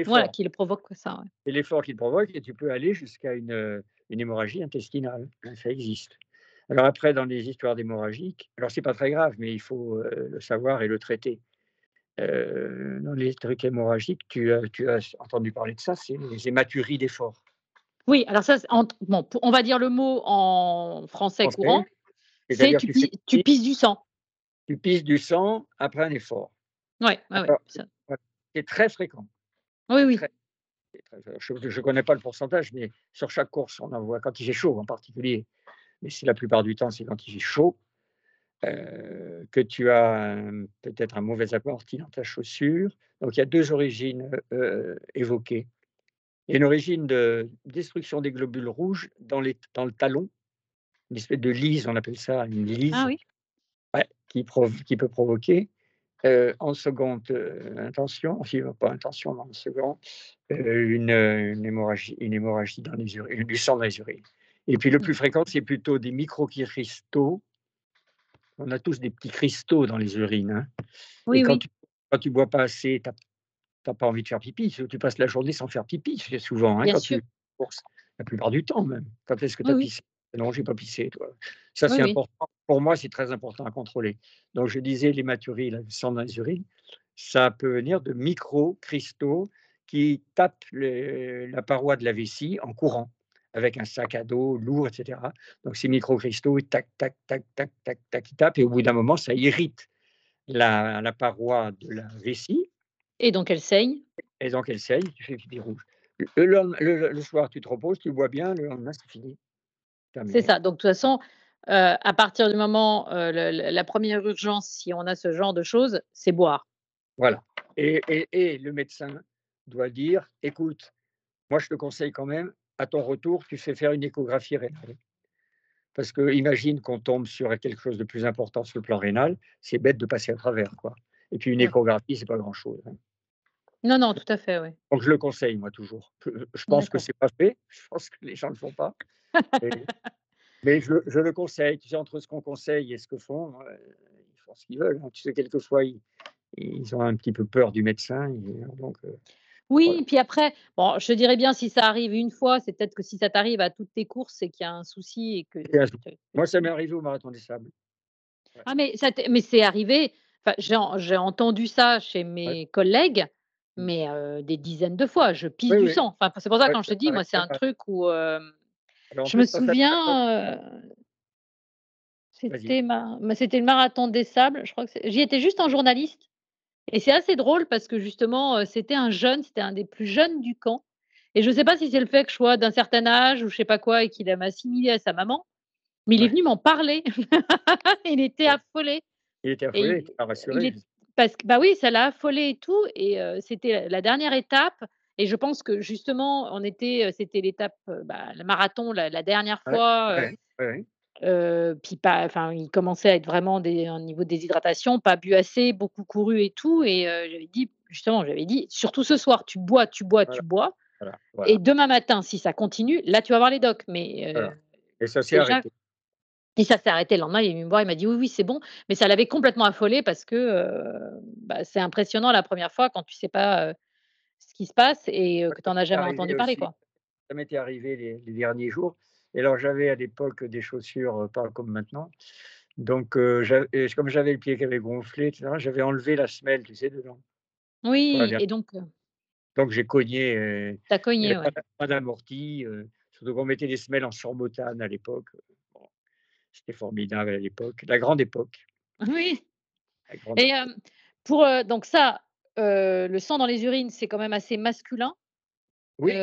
Voilà, qui le provoque ça. C'est l'effort qui le provoque et tu peux aller jusqu'à une, une hémorragie intestinale. Ça existe. Alors après, dans les histoires d'hémorragiques, alors c'est pas très grave, mais il faut le savoir et le traiter. dans les trucs hémorragiques, tu as, tu as entendu parler de ça, c'est les hématuries d'effort. Oui, alors ça, bon, on va dire le mot en français, courant, c'est tu, tu, pisses du sang. Tu pisses du sang après un effort. Oui, ouais, ouais, c'est très fréquent. Oui, oui. je ne connais pas le pourcentage, mais sur chaque course, on en voit, quand il fait chaud en particulier, mais c'est la plupart du temps, c'est quand il fait chaud, euh, que tu as peut-être un mauvais apporti dans ta chaussure. Donc il y a deux origines euh, évoquées. Il y a une origine de destruction des globules rouges dans, les, dans le talon, une espèce de lise, on appelle ça une lise, ah oui. qui, qui, peut provoquer euh, en seconde intention, enfin pas intention, mais en seconde, une, une, hémorragie, une hémorragie dans les urines, du sang dans les urines. Et puis le plus fréquent, c'est plutôt des microcristaux. On a tous des petits cristaux dans les urines. Hein. Oui, et quand, oui. Tu, quand tu bois pas assez, tu n'as pas envie de faire pipi. Tu passes la journée sans faire pipi, c'est souvent. Hein, Bien sûr. la plupart du temps même. Quand est-ce que tu as pissé? Non, j'ai pas pissé. Toi. Ça, c'est important. Pour moi, c'est très important à contrôler. Donc, je disais, les maturies, le sang dans les urines, ça peut venir de micro-cristaux qui tapent la paroi de la vessie en courant avec un sac à dos lourd, etc. Donc ces microcristaux, tac, tac, tac, tac, tac, tac, ils tapent, et au bout d'un moment, ça irrite la, la, paroi de la vessie. Et donc elle saigne Et donc elle saigne, tu fais pipi rouge. Le, le, soir, tu te reposes, tu bois bien, le lendemain, c'est fini. C'est ça. Donc de toute façon, euh, à partir du moment, euh, la première urgence, si on a ce genre de choses, c'est boire. Voilà. Et, et, et, le médecin doit dire, écoute, moi je te conseille quand même, à ton retour, tu fais faire une échographie rénale. Parce que imagine qu'on tombe sur quelque chose de plus important sur le plan rénal, c'est bête de passer à travers. Quoi. Et puis une échographie, c'est pas grand-chose. Hein. Non, non, tout à fait, oui. Donc je le conseille, moi, toujours. Je pense que c'est pas fait, je pense que les gens ne le font pas. mais je, le conseille. Tu sais, entre ce qu'on conseille et ce que font, euh, ils font ce qu'ils veulent. Hein. Tu sais, quelquefois, ils, ils, ont un petit peu peur du médecin. donc, euh, oui, puis après, bon, je dirais bien si ça arrive une fois, c'est peut-être que si ça t'arrive à toutes tes courses, c'est qu'il y a un souci et que. Moi, ça m'est arrivé au marathon des sables. Ah, mais, ça mais c'est arrivé. j'ai entendu ça chez mes collègues, mmh. mais des dizaines de fois. Je pisse du sang. Enfin, c'est pour ça quand je te dis, moi, c'est un truc où je me souviens. c'était c'était le marathon des sables. Je crois que j'y étais juste en journaliste. Et c'est assez drôle parce que justement, c'était un jeune, c'était un des plus jeunes du camp. Et je ne sais pas si c'est le fait que je sois d'un certain âge ou je sais pas quoi et qu'il m'a assimilé à sa maman, mais il est venu m'en parler. il était affolé. Il était affolé, il, rassuré. parce que bah oui, ça l'a affolé et tout. Et c'était la dernière étape. Et je pense que justement, on était, c'était l'étape, bah, le marathon la, dernière fois. Ouais, puis pas, enfin, il commençait à être vraiment des, un niveau de déshydratation, pas bu assez, beaucoup couru et tout. Et j'avais dit, justement, j'avais dit, surtout ce soir, tu bois, tu bois, tu bois. Et demain matin, si ça continue, là, tu vas voir les docs. Mais et ça s'est arrêté. Et ça s'est arrêté le lendemain. Il est venu me voir, il m'a dit oui, oui, c'est bon. Mais ça l'avait complètement affolé parce que bah, c'est impressionnant la première fois quand tu sais pas ce qui se passe et que tu n'en as jamais entendu parler. Quoi. Ça m'était arrivé les, derniers jours. Et alors, j'avais à l'époque des chaussures pas comme maintenant. Donc, comme j'avais le pied qui avait gonflé, j'avais enlevé la semelle, tu sais, dedans. Oui, et donc. Donc, j'ai cogné. T'as cogné, oui. Pas, d'amorti. surtout qu'on mettait des semelles en surbotane à l'époque. C'était formidable à l'époque, la grande époque. Oui. Et pour donc ça, le sang dans les urines, c'est quand même assez masculin. Oui.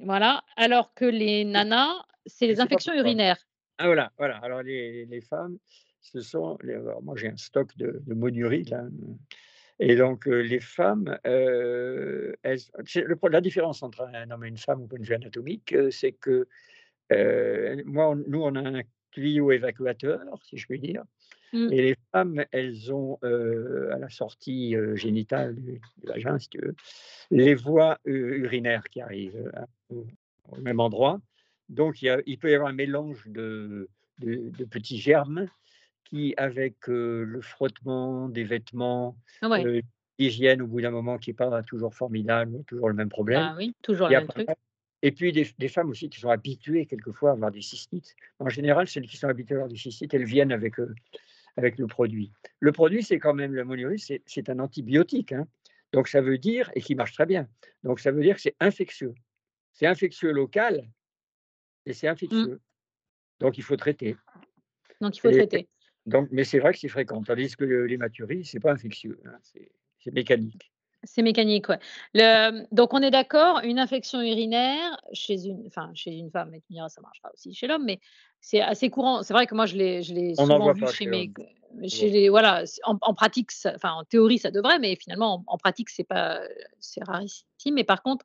voilà. Alors que les nanas, c'est les infections urinaires. Ah voilà, voilà. Alors les, femmes, ce sont. moi j'ai un stock de, de monuries là. Et donc, les femmes, elles, la différence entre un homme et une femme au point de vue anatomique, c'est que moi, nous, on a un tuyau évacuateur, si je puis dire. Mmh. Et les femmes, elles ont à la sortie génitale du, vagin, si tu veux, les voies urinaires qui arrivent au, même endroit. Donc, il, peut y avoir un mélange de, petits germes qui, avec le frottement des vêtements, ah l'hygiène au bout d'un moment qui n'est pas toujours formidable, toujours le même problème. Ah oui, toujours le même truc. Et puis des, femmes aussi qui sont habituées quelquefois à avoir des cystites. En général, celles qui sont habituées à avoir des cystites, elles viennent avec, avec le produit. Le produit, c'est quand même, le c'est un antibiotique. Hein. Donc ça veut dire, et qui marche très bien, donc ça veut dire que c'est infectieux. C'est infectieux local, et c'est mmh. infectieux. Donc il faut traiter. Donc il faut traiter. Donc, mais c'est vrai que c'est fréquent, tandis que les maturies, c'est pas infectieux, hein, c'est mécanique. C'est mécanique, ouais. Le, donc on est d'accord, une infection urinaire chez une, enfin chez une femme, et ça marchera aussi chez l'homme, mais c'est assez courant. C'est vrai que moi je l'ai, je l'ai souvent vu chez, mes, chez les, voilà, en, pratique, enfin en théorie ça devrait, mais finalement en, en pratique c'est pas, c'est rarissime. Mais par contre,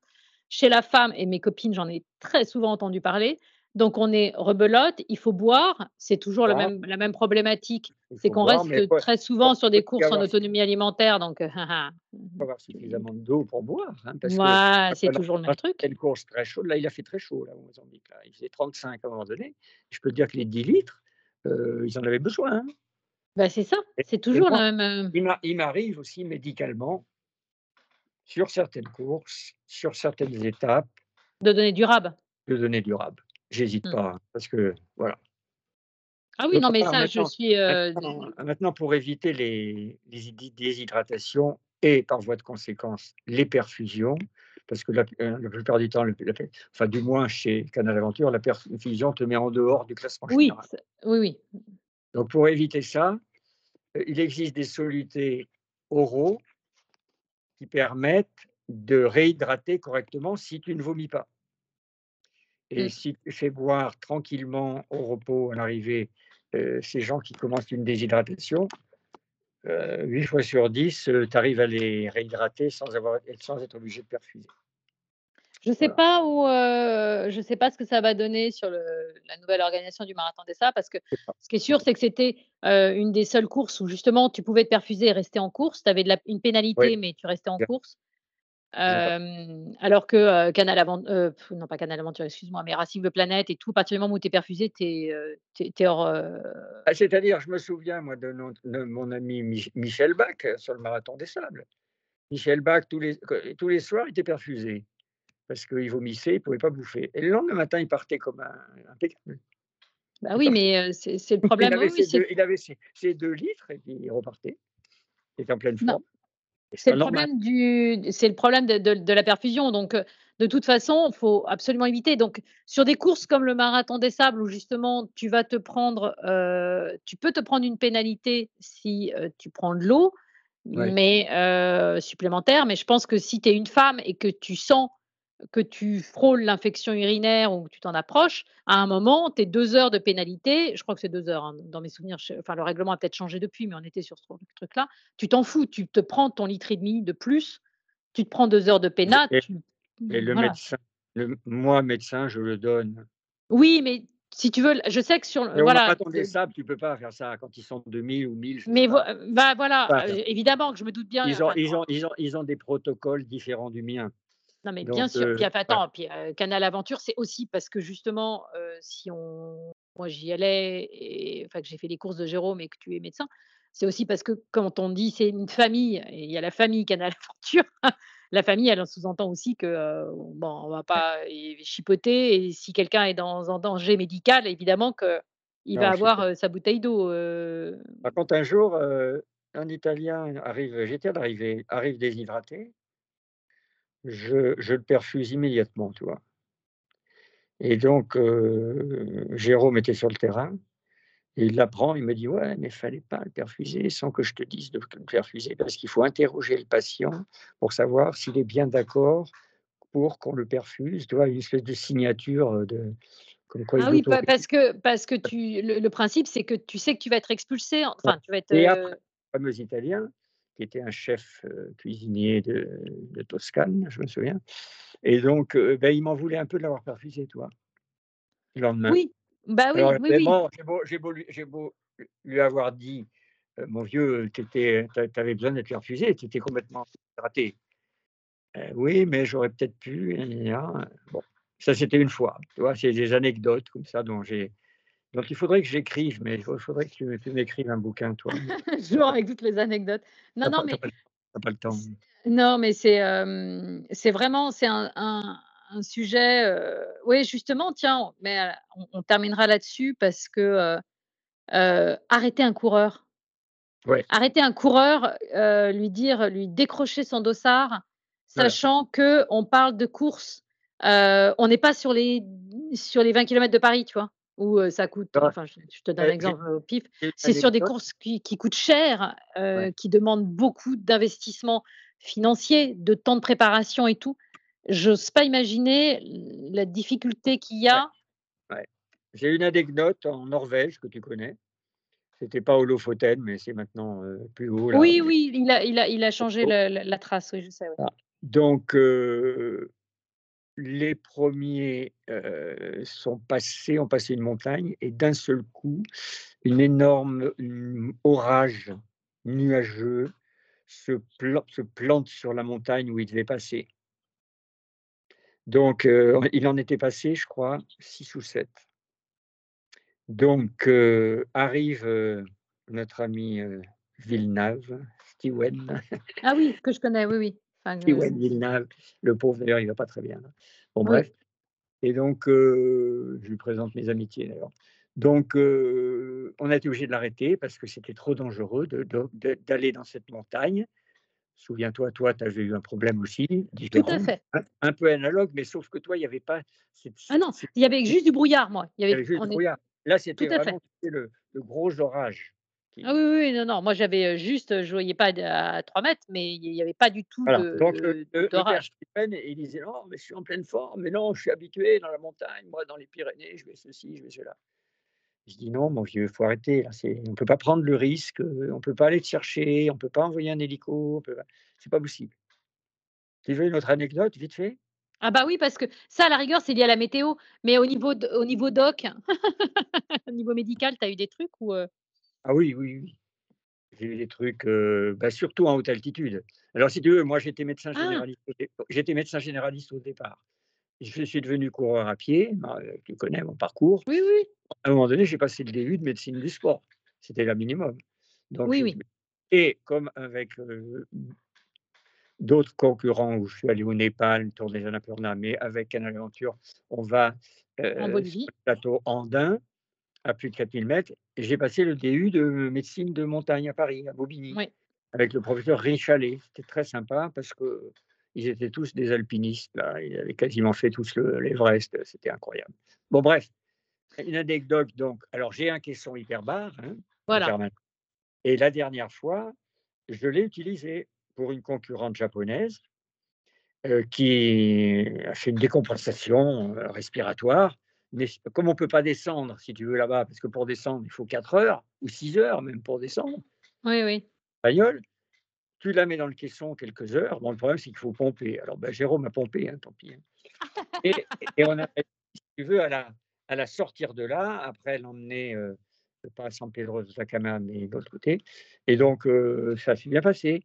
chez la femme, et mes copines, j'en ai très souvent entendu parler, donc on est rebelote, il faut boire, c'est toujours la même problématique. C'est qu'on reste très souvent sur des courses en autonomie alimentaire. Donc, il faut avoir suffisamment d'eau pour boire. Hein, c'est toujours le même truc. Une course très chaude, là il a fait très chaud là, au Mozambique. Là. Il faisait 35 à un moment donné. Je peux te dire que les 10 litres, euh, ils en avaient besoin. Hein. Bah, c'est ça, c'est toujours la même. Euh il m'arrive aussi médicalement sur certaines courses, sur certaines étapes. De données durables. De données durables. J'hésite mmh. pas, parce que voilà. Ah oui, non, mais ça, je suis. Euh, maintenant, pour éviter les, les, déshydratations et par voie de conséquence les perfusions, parce que la, euh, plupart du temps, enfin du moins chez Canal Aventure, la perfusion te met en dehors du classement oui, général. Oui, oui. Donc pour éviter ça, euh, il existe des solutés oraux qui permettent de réhydrater correctement si tu ne vomis pas. Et mmh. si tu fais boire tranquillement au repos à l'arrivée euh, ces gens qui commencent une déshydratation, euh, 8 fois sur 10, tu arrives à les réhydrater sans, avoir, sans être obligé de perfuser. Je sais pas où, euh, je sais pas ce que ça va donner sur le, la nouvelle organisation du marathon des Sables, parce que ce qui est sûr, c'est que c'était euh, une des seules courses où justement tu pouvais te perfuser et rester en course. Tu avais de la, une pénalité, mais tu restais en course. Euh, alors que Canal Aventure, non pas Canal Aventure, excuse-moi, mais Racing the Planet et tout, à partir du moment où tu es perfusé, tu es, hors. Ah, c'est-à-dire, je me souviens, moi, de, de mon ami Michel Bach sur le marathon des Sables. Michel Bach, tous les, tous les soirs, il était perfusé parce qu'il vomissait, il ne pouvait pas bouffer. Et le lendemain matin, il partait comme un impeccable. Bah oui, mais c'est le problème. Il avait, ses, deux, il avait ses, deux, litres et puis il repartait. Il était en pleine forme. C'est le, problème du, le problème de, la perfusion. Donc, de toute façon, il faut absolument éviter. Donc, sur des courses comme le marathon des sables, où justement, tu vas te prendre, euh, tu peux te prendre une pénalité si tu prends de l'eau, mais euh, supplémentaire. Mais je pense que si tu es une femme et que tu sens que tu frôles l'infection urinaire ou que tu t'en approches, à un moment, tes deux heures de pénalité, je crois que c'est deux heures, hein, dans mes souvenirs, enfin le règlement a peut-être changé depuis, mais on était sur ce truc-là, tu t'en fous, tu te prends ton litre et demi de plus, tu te prends deux heures de pénat. Et, le médecin, moi médecin, je le donne. Oui, mais si tu veux, je sais que sur mais voilà, on des sables, tu peux pas faire ça quand ils sont 2000 ou 1000. Mais bah, voilà, euh, évidemment que je me doute bien. Ils ont, ils, ont, ils, ont, ils ont des protocoles différents du mien. Non, mais bien sûr. puis, attends, puis Canal Aventure, c'est aussi parce que justement, si on, moi j'y allais, et enfin que j'ai fait les courses de Jérôme et que tu es médecin, c'est aussi parce que quand on dit c'est une famille, et il y a la famille Canal Aventure, la famille, elle sous-entend aussi que bon, on va pas chipoter, et si quelqu'un est dans un danger médical, évidemment que il va avoir sa bouteille d'eau. Par contre, un jour, un Italien arrive, j'étais arrivé, arrive déshydraté je, je, le perfuse immédiatement, tu vois. Et donc, euh, Jérôme était sur le terrain, et il l'apprend, il me dit, ouais, mais il fallait pas le perfuser sans que je te dise de le perfuser, parce qu'il faut interroger le patient pour savoir s'il est bien d'accord pour qu'on le perfuse, tu vois, une espèce de signature de... Comme quoi ah oui, parce que, parce que tu, le, principe, c'est que tu sais que tu vas être expulsé, enfin, tu vas être... Et après, euh, le fameux Italien, qui était un chef cuisinier de, Toscane, je me souviens. Et donc, ben, il m'en voulait un peu de l'avoir perfusé, toi, le lendemain. Oui, bah oui, oui, J'ai beau, beau, lui avoir dit, mon vieux, tu avais besoin d'être perfusé, tu étais complètement raté. oui, mais j'aurais peut-être pu. Bon, ça c'était une fois. Tu vois, c'est des anecdotes comme ça dont j'ai donc il faudrait que j'écrive, mais il faudrait que tu, m'écrives un bouquin, toi. Toujours avec toutes les anecdotes. Non, non, mais. T'as pas, le temps. Non, mais c'est euh, c'est vraiment c'est un, un, un, sujet. Euh, oui, justement, tiens, mais on, terminera là-dessus parce que arrêter un coureur. Ouais. Arrêter un coureur, lui dire, lui décrocher son dossard, sachant que on parle de course. on n'est pas sur les sur les 20 km de Paris, tu vois où ça coûte, enfin, je, te donne un exemple au pif, c'est sur des courses qui, qui coûtent cher, qui demandent beaucoup d'investissement financier, de temps de préparation et tout. J'ose pas imaginer la difficulté qu'il y a. J'ai une anecdote en Norvège que tu connais. C'était pas Holofoten, mais c'est maintenant plus haut. Oui, oui, il a, il a, il a changé la, trace, oui, je sais. Ah. Donc, les premiers sont passés, ont passé une montagne et d'un seul coup, une énorme orage nuageux se, plante sur la montagne où ils devaient passer. Donc, il en était passé, je crois, six ou sept. Donc, arrive notre ami Villeneuve, Steven. Ah oui, que je connais, oui, oui Enfin, le pauvre d'ailleurs, il va pas très bien. Bon, bref. Et donc, je lui présente mes amitiés d'ailleurs. Donc, on a été obligé de l'arrêter parce que c'était trop dangereux d'aller dans cette montagne. Souviens-toi, toi, tu avais eu un problème aussi, différent, Tout à fait. Un, peu analogue, mais sauf que toi, il n'y avait pas. ah non, il y avait juste du brouillard, moi. Il y avait, juste du brouillard. Là, c'était vraiment le, le, gros orage. Ah oui, oui, non, non. Moi, j'avais juste, je ne voyais pas à 3 mètres, mais il n'y avait pas du tout de. Donc, le, d'orage. il disait Non, mais je suis en pleine forme, mais non, je suis habitué dans la montagne, moi, dans les Pyrénées, je vais ceci, je vais cela. Je dis non, mon vieux, il faut arrêter. Là, on ne peut pas prendre le risque, on ne peut pas aller te chercher, on ne peut pas envoyer un hélico, Ce c'est pas possible. Tu veux une autre anecdote, vite fait? Ah bah oui, parce que ça, à la rigueur, c'est lié à la météo. Mais au niveau, au niveau doc, au niveau médical, tu as eu des trucs ou Ah oui, oui, oui. J'ai eu des trucs, bah, surtout en haute altitude. Alors, si tu veux, moi, j'étais médecin, ah! généraliste, j'étais médecin généraliste au départ. Je suis devenu coureur à pied, bah, tu connais mon parcours. Oui, oui. À un moment donné, j'ai passé le DU de médecine du sport. C'était le minimum. Donc, oui, oui. Et comme avec d'autres concurrents où je suis allé au Népal, tour des Annapurna, mais avec Canal Aventure, on va euh, sur le plateau andin à plus de 4000 mètres. Et j'ai passé le DU de médecine de montagne à Paris, à Bobigny, avec le professeur Richalet. C'était très sympa parce que ils étaient tous des alpinistes, là. Ils avaient quasiment fait tous l'Everest. C'était incroyable. Bon, bref, une anecdote donc. Alors, j'ai un caisson hyperbare. Hein, voilà. Et la dernière fois, je l'ai utilisé pour une concurrente japonaise euh, qui a fait une décompensation euh, respiratoire. Comme on ne peut pas descendre, si tu veux, là-bas, parce que pour descendre, il faut 4 heures ou 6 heures même pour descendre. Oui, oui. Bagnole, tu la mets dans le caisson quelques heures. Bon, le problème, c'est qu'il faut pomper. Alors, ben, Jérôme a pompé, hein, tant pis. Hein. Et, on a, si tu veux, à la, à la sortir de là, après l'emmener, euh, pas à San Pedro de Sacama, mais de l'autre côté. Et donc, euh, ça s'est bien passé.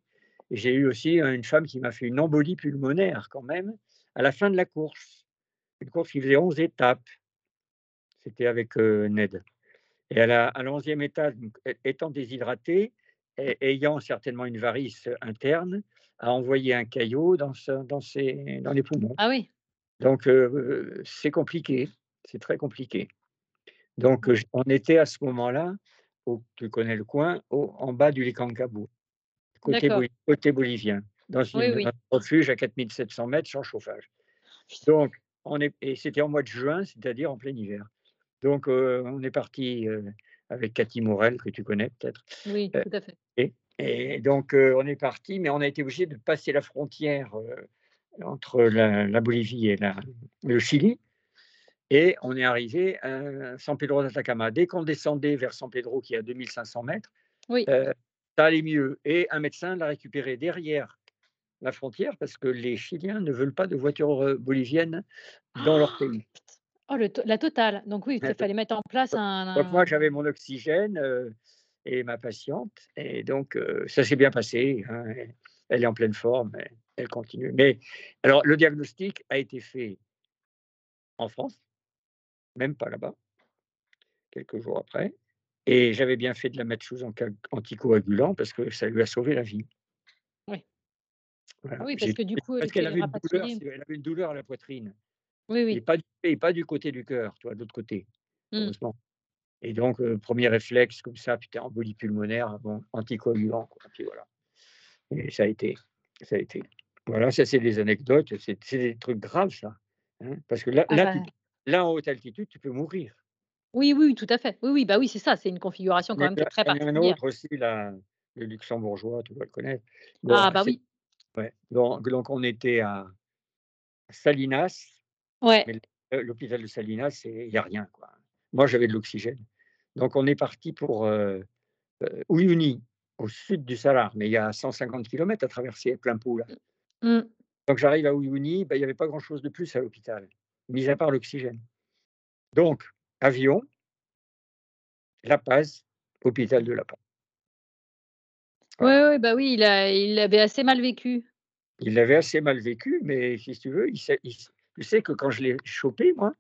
J'ai eu aussi une femme qui m'a fait une embolie pulmonaire, quand même, à la fin de la course. Une course qui faisait 11 étapes. C'était avec euh, Ned. Et à la, à 11e étape, étant déshydratée, ayant certainement une varice interne, a envoyé un caillot dans, dans, ses, dans les poumons. Ah oui. Donc, c'est compliqué, c'est très compliqué. Donc, on était à ce moment-là, tu connais le coin, au, en bas du Licancabou, côté, côté bolivien, dans un refuge à 4700 mètres sans chauffage. Donc, on est, et c'était en mois de juin, c'est-à-dire en plein hiver. Donc, on est parti avec Cathy Morel, que tu connais peut-être. Oui, tout à fait. Et, donc, on est parti, mais on a été obligé de passer la frontière entre la, Bolivie et la, le Chili. Et on est arrivé à San Pedro d'Atacama. Dès qu'on descendait vers San Pedro, qui est à 2500 mètres, oui. ça allait mieux. Et un médecin l'a récupéré derrière la frontière parce que les Chiliens ne veulent pas de voitures boliviennes dans leur pays. Oh, la totale. Donc oui, il fallait mettre en place un. Donc moi, j'avais mon oxygène et ma patiente, et donc ça s'est bien passé. Hein, elle est en pleine forme, elle, continue. Mais alors, le diagnostic a été fait en France, même pas là-bas, quelques jours après. Et j'avais bien fait de la mettre sous anticoagulant parce que ça lui a sauvé la vie. Oui. Oui, parce que du coup, parce qu'elle avait, elle avait une douleur à la poitrine. Oui, oui. Et pas, du, et pas du côté du cœur, toi, de l'autre côté, mmh. Et donc, premier réflexe comme ça, putain, embolie pulmonaire, bon, anticoagulant, quoi. Puis voilà. Et ça a été, ça a été. Voilà, ça c'est des anecdotes, c'est des trucs graves, ça. Hein, parce que là, ah là, bah là, en haute altitude, tu peux mourir. Oui, oui, tout à fait. Oui, oui, bah oui, c'est ça, c'est une configuration quand même très particulière. Il y a un autre aussi, là, le luxembourgeois, tu dois le connaître. ah, bah oui. Ouais. Donc, donc, on était à Salinas, Ouais. l'hôpital de Salinas, il n'y a rien. Quoi. Moi, j'avais de l'oxygène. Donc, on est parti pour euh, euh, Uyuni, au sud du Salar, mais il y a 150 km à traverser, plein pot. Mmh. Donc, j'arrive à Uyuni, ben, il n'y avait pas grand-chose de plus à l'hôpital, mis à part l'oxygène. Donc, avion, La Paz, hôpital de La Paz. Oui, ouais, bah oui, il, a, il l'avait assez mal vécu. Il l'avait assez mal vécu, mais si tu veux, il, il, tu sais que quand je l'ai chopé, moi,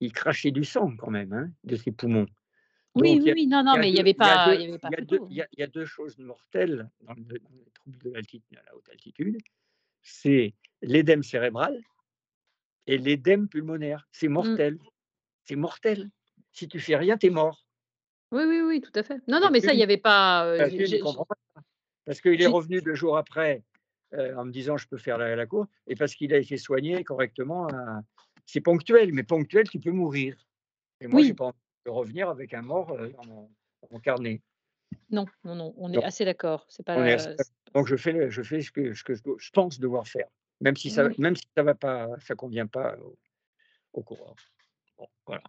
il crachait du sang quand même, hein, de ses poumons. Oui, oui, oui, non, non, mais il n'y avait pas. Il y, a deux choses mortelles dans, les troubles de l'altitude, à la haute altitude. c'est l'édème cérébral et l'édème pulmonaire. C'est mmh. mortel. C'est mortel. Si tu fais rien, tu es mort. Oui, oui, oui, tout à fait. Non, non, mais ça, il n'y avait pas. Euh, parce qu'il est revenu deux jours après euh, en me disant je peux faire la, la cour, et parce qu'il a été soigné correctement. C'est ponctuel, mais ponctuel, tu peux mourir. Et moi, je n'ai pas envie de revenir avec un mort euh, dans, mon, carnet. Non, non, non, on est assez d'accord. C'est pas. Donc je fais, je fais ce que, ce que je, pense devoir faire, même si ça, même si ça va pas, ça convient pas au, au coureur. voilà.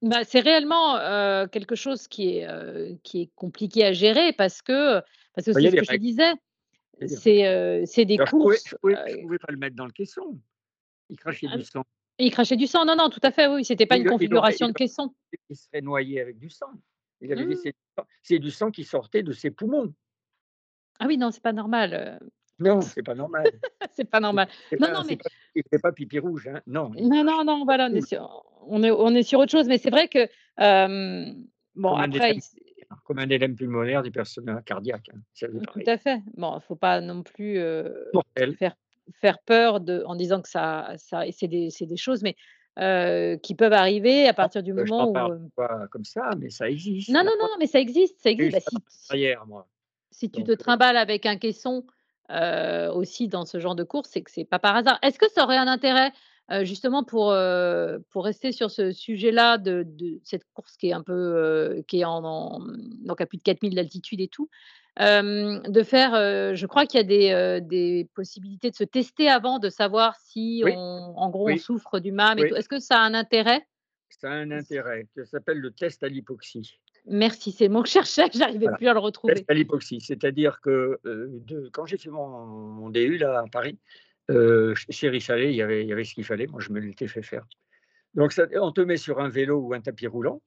Bah, c'est réellement quelque chose qui est, qui est compliqué à gérer parce que, parce que c'est ce que je disais. C'est des courses. Je ne pouvais, pas le mettre dans le caisson. Il crachait ah du sang. Il crachait du sang. Non, non, tout à fait, oui. C'était pas une configuration de caisson. Il serait noyé avec du sang. Il avait mmh. c'est du sang qui sortait de ses poumons. Ah oui, non, c'est pas normal. Non, c'est pas normal. c'est pas normal. Non, non, mais. il fait pas pipi rouge, hein. Non. Non, non, non, voilà, on est sur, on est, on est sur autre chose. Mais c'est vrai que. bon, après. Un comme un élème pulmonaire des personnes cardiaques. Hein. Tout à fait. Bon, il ne faut pas non plus faire, faire peur de, en disant que ça, ça c'est des, des, choses, mais qui peuvent arriver à partir du moment où. Pas comme ça, mais ça existe. Non, non, non, mais ça existe. Ça existe. Bah, si, moi. si tu te trimbales avec un caisson aussi dans ce genre de course, c'est que c'est pas par hasard. Est-ce que ça aurait un intérêt justement pour, pour rester sur ce sujet-là de, de, cette course qui est un peu qui est en, donc à plus de 4000 d'altitude et tout, de faire, je crois qu'il y a des, des, possibilités de se tester avant, de savoir si on, en gros on souffre du MAM. Est-ce que ça a un intérêt? Ça a un intérêt. Ça s'appelle le test à l'hypoxie. Merci, c'est je cherchais, j'arrivais plus à le retrouver. À l'hypoxie, c'est-à-dire que de, quand j'ai fait mon, DU là à Paris, euh, chez Richalet, il y, avait, il y avait ce qu'il fallait, moi je me l'étais fait faire. Donc ça, on te met sur un vélo ou un tapis roulant,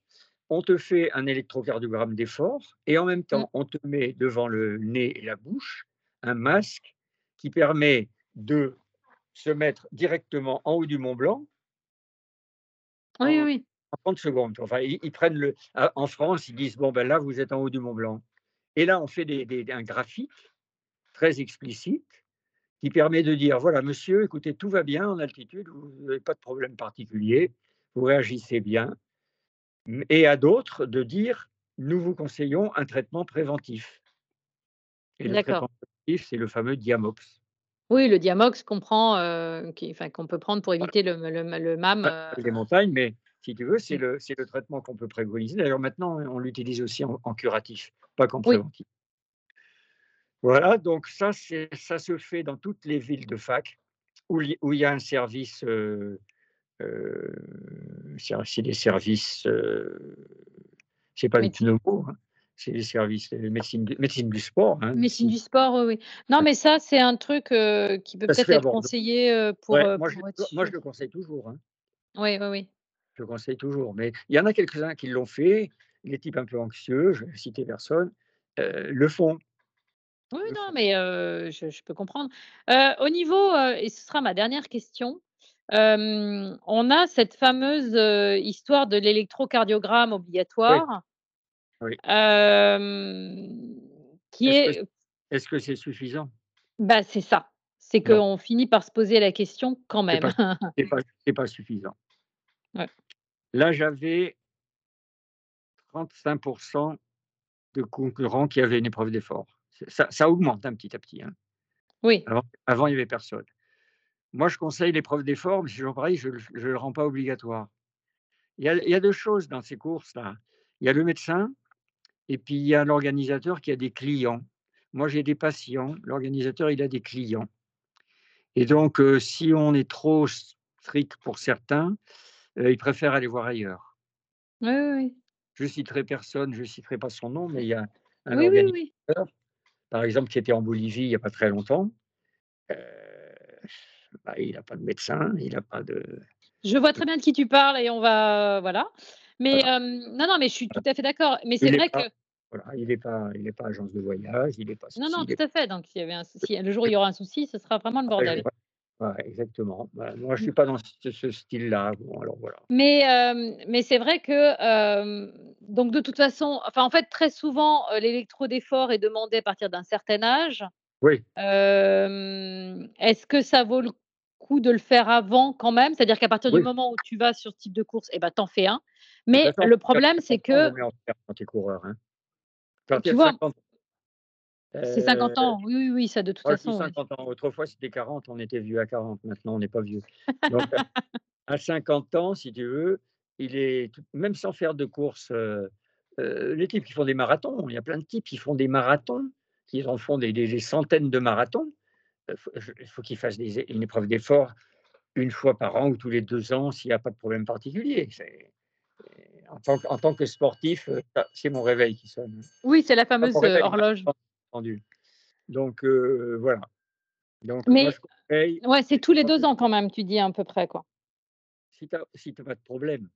on te fait un électrocardiogramme d'effort et en même temps on te met devant le nez et la bouche un masque qui permet de se mettre directement en haut du Mont Blanc. Oui, oui. 30 secondes. Enfin, ils, prennent le. En France, ils disent bon ben là, vous êtes en haut du Mont Blanc. Et là, on fait des, un graphique très explicite qui permet de dire voilà, monsieur, écoutez, tout va bien en altitude, vous n'avez pas de problème particulier, vous réagissez bien. Et à d'autres de dire nous vous conseillons un traitement préventif. Et le traitement préventif, c'est le fameux Diamox. Oui, le Diamox qu'on prend, euh, enfin, qu'on peut prendre pour éviter le, le, MAM. Euh... Les montagnes, mais si tu veux, c'est le, le, traitement qu'on peut préconiser. D'ailleurs, maintenant, on l'utilise aussi en, curatif, pas qu'en préventif. Voilà, donc ça, ça se fait dans toutes les villes de fac où, où il y a un service, euh, euh, c'est des services, euh, c'est pas le pneumo, hein, c'est les services de médecine, médecine du sport. Hein, médecine du sport, oui, Non, mais ça, c'est un truc qui peut peut-être être conseillé pour, moi, je, moi, je, le conseille toujours. Hein. Oui, oui, oui je conseille toujours. Mais il y en a quelques-uns qui l'ont fait, les types un peu anxieux, je vais citer personne, euh, le font. Oui, non, mais je, peux comprendre. au niveau, et ce sera ma dernière question, on a cette fameuse histoire de l'électrocardiogramme obligatoire. Oui. qui est. Est-ce que c'est suffisant? Bah, C'est ça. C'est qu'on finit par se poser la question quand même. C'est pas, pas, suffisant. Là, j'avais 35% de concurrents qui avaient une épreuve d'effort. Ça, augmente un petit à petit. Hein. Oui. Avant, il n'y avait personne. Moi, je conseille l'épreuve d'effort, mais toujours pareil, je ne le rends pas obligatoire. Il y, a, il y, a, deux choses dans ces courses-là. Il y a le médecin et puis il y a l'organisateur qui a des clients. Moi, j'ai des patients. L'organisateur, il a des clients. Et donc, euh, si on est trop strict pour certains, ils préfèrent aller voir ailleurs. Oui, oui, Je citerai personne, je ne citerai pas son nom, mais il y a un organisateur, par exemple, qui était en Bolivie il n'y a pas très longtemps. Bah, il n'a pas de médecin, il n'a pas de. Je vois très bien de qui tu parles et on va. Voilà. Mais non, non, mais je suis tout à fait d'accord. Mais c'est vrai que. Voilà, il n'est pas, il pas agence de voyage, il n'est pas. Non, non, tout à fait. Donc, s'il y avait un souci, le jour où il y aura un souci, ce sera vraiment le bordel exactement. Bah, moi, je ne suis pas dans ce, style-là. Bon, alors voilà. Mais, mais c'est vrai que, donc de toute façon, enfin, en fait, très souvent, l'électro d'effort est demandé à partir d'un certain âge. Oui. Est-ce que ça vaut le coup de le faire avant quand même? C'est-à-dire qu'à partir du moment où tu vas sur ce type de course, eh ben, t'en fais un. Mais le problème, c'est que. Quand tu es coureur. Hein. tu vois, c'est 50 ans, oui, oui, oui, ça de toute façon. 50 ans. Autrefois, c'était 40, on était vieux à 40, maintenant, on n'est pas vieux. Donc, à 50 ans, si tu veux, il est, même sans faire de course, euh, euh, les types qui font des marathons, il y a plein de types qui font des marathons, qui en font des, centaines de marathons. Euh, il faut qu'ils fassent des, une épreuve d'effort une fois par an ou tous les deux ans s'il n'y a pas de problème particulier. En tant, en tant, que sportif, c'est mon réveil qui sonne. Oui, c'est la fameuse horloge. Donc voilà. Donc, Mais ouais, c'est tous les deux ans quand même, tu dis à peu près quoi. Si tu n'as pas de problème,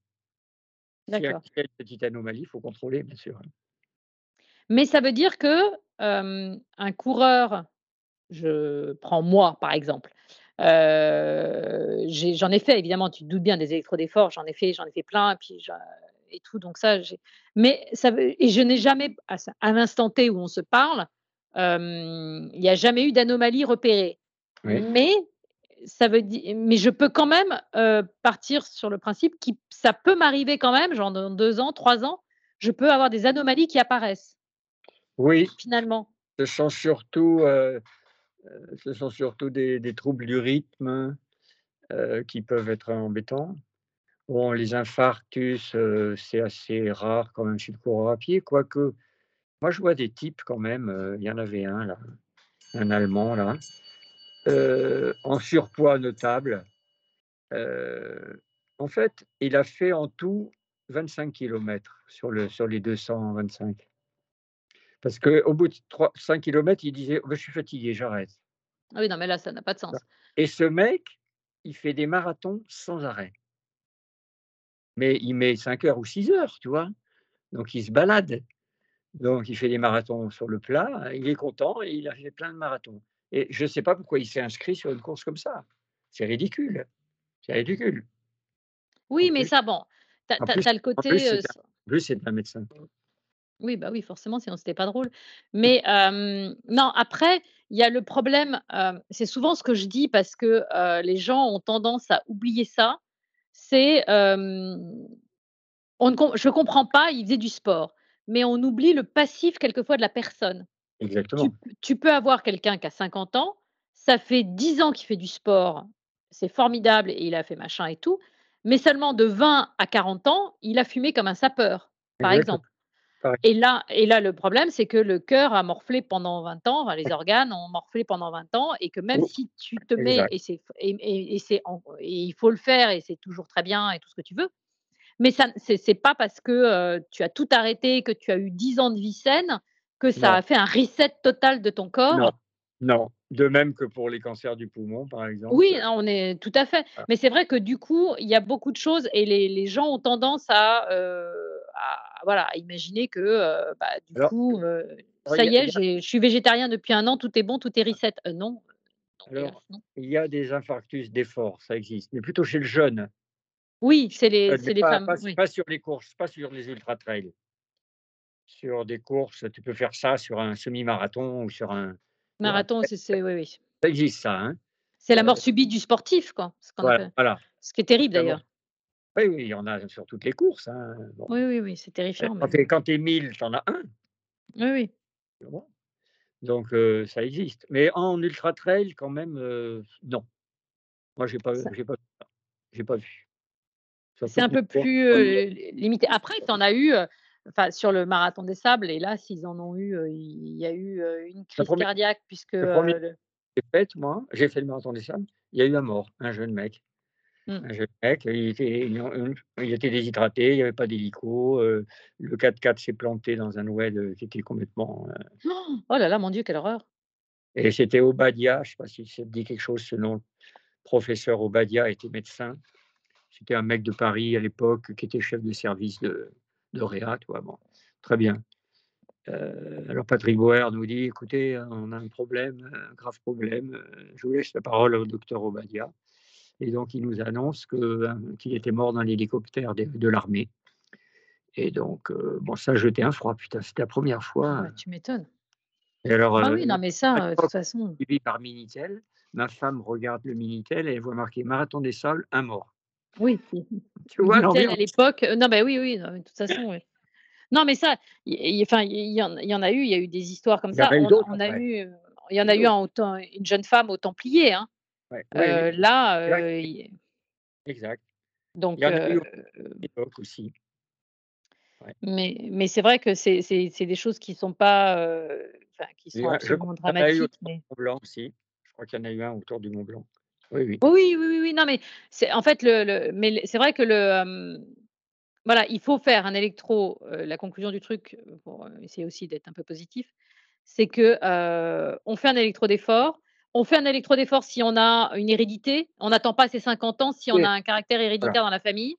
s'il y a une petite anomalie, il faut contrôler, bien sûr. Mais ça veut dire que un coureur, je prends moi par exemple, j'en ai, fait évidemment, tu te doutes bien des électrodes d'effort, j'en ai fait, j'en ai fait plein, et puis et tout, donc ça, mais ça veut, et je n'ai jamais, à, à l'instant T où on se parle, il n'y a jamais eu d'anomalie repérée. Mais ça veut dire, mais je peux quand même partir sur le principe que ça peut m'arriver quand même, genre dans deux ans, trois ans, je peux avoir des anomalies qui apparaissent. Oui. Finalement. Ce sont surtout, ce sont surtout des, troubles du rythme qui peuvent être embêtants. Bon, les infarctus, c'est assez rare quand même chez le coureur à pied, quoique moi, je vois des types quand même. Il y en avait un, là, un Allemand, là, en surpoids notable. en fait, il a fait en tout 25 km sur, le, sur les 225. Parce qu'au bout de 3, 5 km, il disait «Oh, Je suis fatigué, j'arrête. Ah oui, non, mais là, ça n'a pas de sens. Et ce mec, il fait des marathons sans arrêt. Mais il met 5 heures ou 6 heures, tu vois. Donc, il se balade. Donc, il fait des marathons sur le plat, il est content et il a fait plein de marathons. Et je ne sais pas pourquoi il s'est inscrit sur une course comme ça. C'est ridicule. C'est ridicule. Oui, mais ça, bon, tu as, le côté. En plus, c'est un médecin. Oui, bah oui, forcément, sinon c'était pas drôle. Mais non, après, il y a le problème, c'est souvent ce que je dis parce que les gens ont tendance à oublier ça. C'est, on ne, je comprends pas, ils faisaient du sport mais on oublie le passif quelquefois de la personne. Exactement. Tu, peux avoir quelqu'un qui a 50 ans, ça fait 10 ans qu'il fait du sport, c'est formidable et il a fait machin et tout, mais seulement de 20 à 40 ans, il a fumé comme un sapeur, par exemple. Et là, et là, le problème, c'est que le cœur a morflé pendant 20 ans, les organes ont morflé pendant 20 ans, et que même si tu te mets, et, c'est, et, et, et, il faut le faire, et c'est toujours très bien, et tout ce que tu veux, mais ça, c'est, pas parce que tu as tout arrêté, que tu as eu 10 ans de vie saine, que ça a fait un reset total de ton corps? Non. non. De même que pour les cancers du poumon, par exemple. Oui, on est tout à fait. Mais c'est vrai que du coup, il y a beaucoup de choses et les, les gens ont tendance à, à voilà, imaginer que bah, du coup, ça y est, je suis végétarien depuis un an, tout est bon, tout est reset. non. Alors, il y a des infarctus d'effort, ça existe, mais plutôt chez le jeune. Oui, c'est les, les pas, femmes. Pas, sur les courses, pas sur les ultra-trails. Sur des courses, tu peux faire ça sur un semi-marathon ou sur un. Marathon, c'est. Oui, oui. Ça existe, ça. Hein. C'est la mort subie du sportif, quoi. Ce, voilà, ce qui est terrible, d'ailleurs. Oui, oui, il y en a sur toutes les courses. Hein. Oui, oui, oui, c'est terrifiant. Quand tu es, 1000, tu en as un. Oui, oui. Donc, ça existe. Mais en ultra-trail, quand même, non. Moi, je n'ai pas, pas, pas vu. C'est un peu plus limité. Après, tu en as eu, enfin, sur le marathon des sables, et là, s'ils en ont eu, il y a eu une crise cardiaque, puisque. J'ai fait, moi, j'ai fait le marathon des sables, il y a eu un mort, un jeune mec. Mmh. Un jeune mec, il était, il était déshydraté, il n'y avait pas d'hélico, le 4x4 s'est planté dans un oued qui était complètement. Oh là là, mon Dieu, quelle horreur! Et c'était Obadia, je ne sais pas si ça te dit quelque chose, ce nom. Professeur Obadia était médecin. C'était un mec de Paris à l'époque qui était chef de service de, de Réa, Bon, très bien. Euh, alors Patrick Boer nous dit, écoutez, on a un problème, un grave problème. Je vous laisse la parole au docteur Obadia. Et donc il nous annonce hein, qu'il était mort dans l'hélicoptère de, l'armée. Et donc, euh, bon, ça jeté un froid, putain, c'était la première fois. tu m'étonnes. Et alors, ah oui, non, mais ça, de toute façon. Suivi par Minitel, ma femme regarde le Minitel et elle voit marqué Marathon des Sols, un mort. Oui, tu vois, à l'époque. Non, ben oui, oui, de toute façon, oui. Non, mais ça, il enfin, y, en, y en a eu, il y a eu des histoires comme ça. On, a eu, il y en a eu un une jeune femme au Templier. Hein. Euh, là, euh, exact. Donc, il y en a eu euh, aussi. Mais, mais c'est vrai que c'est des choses qui sont pas, enfin, qui sont absolument dramatiques. Mais... Mont Blanc aussi. Je crois qu'il y en a eu un autour du Mont Blanc. Oui, oui. Oui, oui, oui, Non, mais c'est en fait le, le mais c'est vrai que le voilà, il faut faire un électro. la conclusion du truc, pour essayer aussi d'être un peu positif, c'est que on fait un électro d'effort. On fait un électro d'effort si on a une hérédité. On n'attend pas ses 50 ans si on a un caractère héréditaire dans la famille.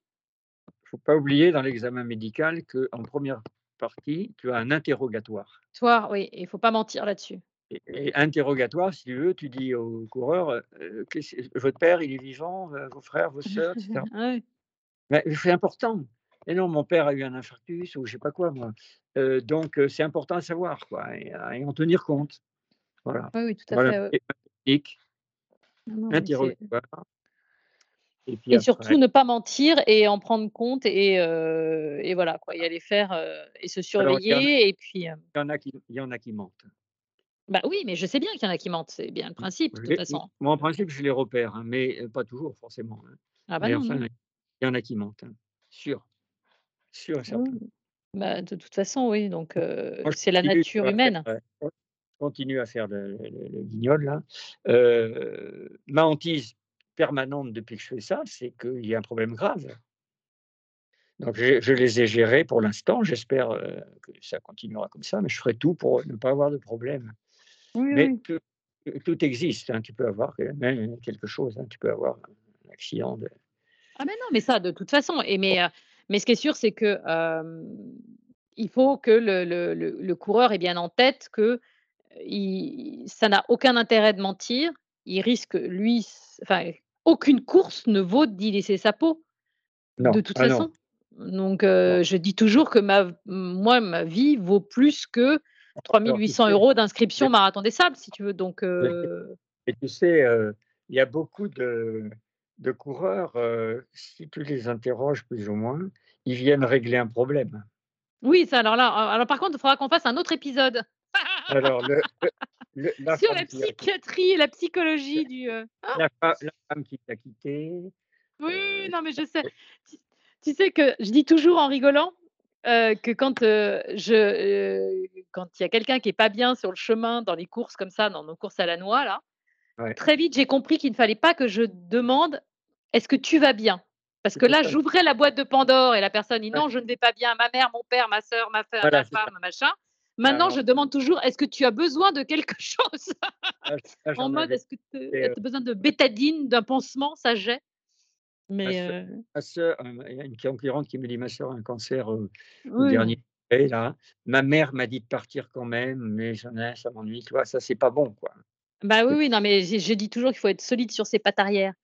Il ne faut pas oublier dans l'examen médical qu'en première partie, tu as un interrogatoire. Toi, oui, il ne faut pas mentir là-dessus. Et, interrogatoire, si tu veux, tu dis au coureur, votre père, il est vivant, vos frères, vos soeurs, etc. Mais c'est important. Et non, mon père a eu un infarctus ou je sais pas quoi, moi. donc, c'est important à savoir, quoi, et, en tenir compte. Voilà. Oui, oui tout à fait. Et, et, surtout ne pas mentir et en prendre compte et, et voilà, quoi, y aller faire et se surveiller. et puis, il, y en a qui, il y en a qui mentent. Bah oui, mais je sais bien qu'il y en a qui mentent, c'est bien le principe, de toute façon. Moi, en principe, je les repère, hein, mais pas toujours, forcément. Hein. Ah bah non, il y en a qui mentent, hein, sûr. Sûr Bah, de toute façon, oui, donc c'est la nature humaine. continue à faire le guignol là. ma hantise permanente depuis que je fais ça, c'est qu'il y a un problème grave. Donc je les ai gérés pour l'instant, j'espère, que ça continuera comme ça, mais je ferai tout pour ne pas avoir de problème. Mais tout existe, hein, tu peux avoir même quelque chose, hein, tu peux avoir un accident de Ah mais non, mais ça de toute façon et mais mais ce qui est sûr, c'est que il faut que le, le, le, coureur ait bien en tête que il, ça n'a aucun intérêt de mentir. Il risque, lui, enfin, aucune course ne vaut d'y laisser sa peau. De toute ah façon. Donc, je dis toujours que ma, moi, ma vie vaut plus que 3800 euros d'inscription Marathon des Sables, si tu veux. Donc, Et tu sais, il y a beaucoup de, de coureurs, si tu les interroges plus ou moins, ils viennent régler un problème. Oui, ça, alors là, alors par contre, il faudra qu'on fasse un autre épisode. Alors, la sur la psychiatrie et la psychologie du. la, femme qui t'a quitté. Oui, non, mais je sais. Tu, sais que je dis toujours en rigolant que quand je, quand il y a quelqu'un qui est pas bien sur le chemin dans les courses comme ça, dans nos courses à la noix là, Très vite, j'ai compris qu'il ne fallait pas que je demande est-ce que tu vas bien? Parce que là, j'ouvrais la boîte de Pandore et la personne dit non, je ne vais pas bien, ma mère, mon père, ma soeur, ma, femme, ma femme, machin. Maintenant, je demande toujours est-ce que tu as besoin de quelque chose? Ah, En mode est-ce que tu as besoin de bétadine, d'un pansement? Ça j'ai. Mais ma soeur, il y a une concurrente qui me dit ma soeur a un cancer au dernier là. Ma mère m'a dit de partir quand même, mais j'en ai, ça m'ennuie, tu vois, ça c'est pas bon quoi. Bah oui, oui, non, mais je, dis toujours qu'il faut être solide sur ses pattes arrière.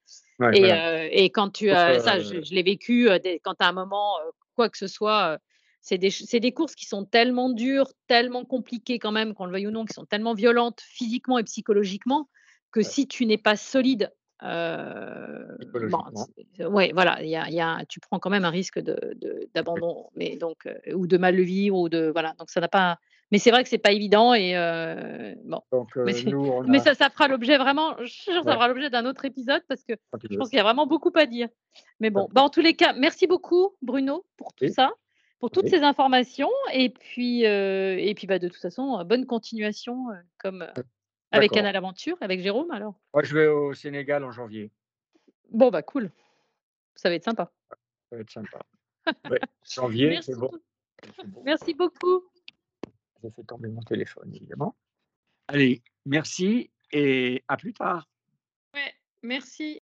et, et, quand tu as ça, je, l'ai vécu quand tu as un moment, quoi que ce soit, c'est des, des, courses qui sont tellement dures, tellement compliquées quand même, qu'on le veuille ou non, qui sont tellement violentes physiquement et psychologiquement, que si tu n'es pas solide, ouais, voilà, y a, y a, tu prends quand même un risque d'abandon, de, mais donc ou de mal le vivre ou de voilà, donc ça n'a pas mais c'est vrai que c'est pas évident et bon. mais, ça, ça fera l'objet vraiment, ça fera l'objet d'un autre épisode parce que je pense qu'il y a vraiment beaucoup à dire. Mais bon, bah, en tous les cas, merci beaucoup Bruno pour tout ça, pour toutes ces informations et puis et puis bah, de toute façon, bonne continuation comme avec Canal Aventure, avec Jérôme alors? Moi, je vais au Sénégal en janvier. Bon bah cool, ça va être sympa. Ça va être sympa. janvier, c'est bon. Merci beaucoup. J'ai fait tomber mon téléphone, évidemment. Allez, merci et à plus tard. Ouais, merci.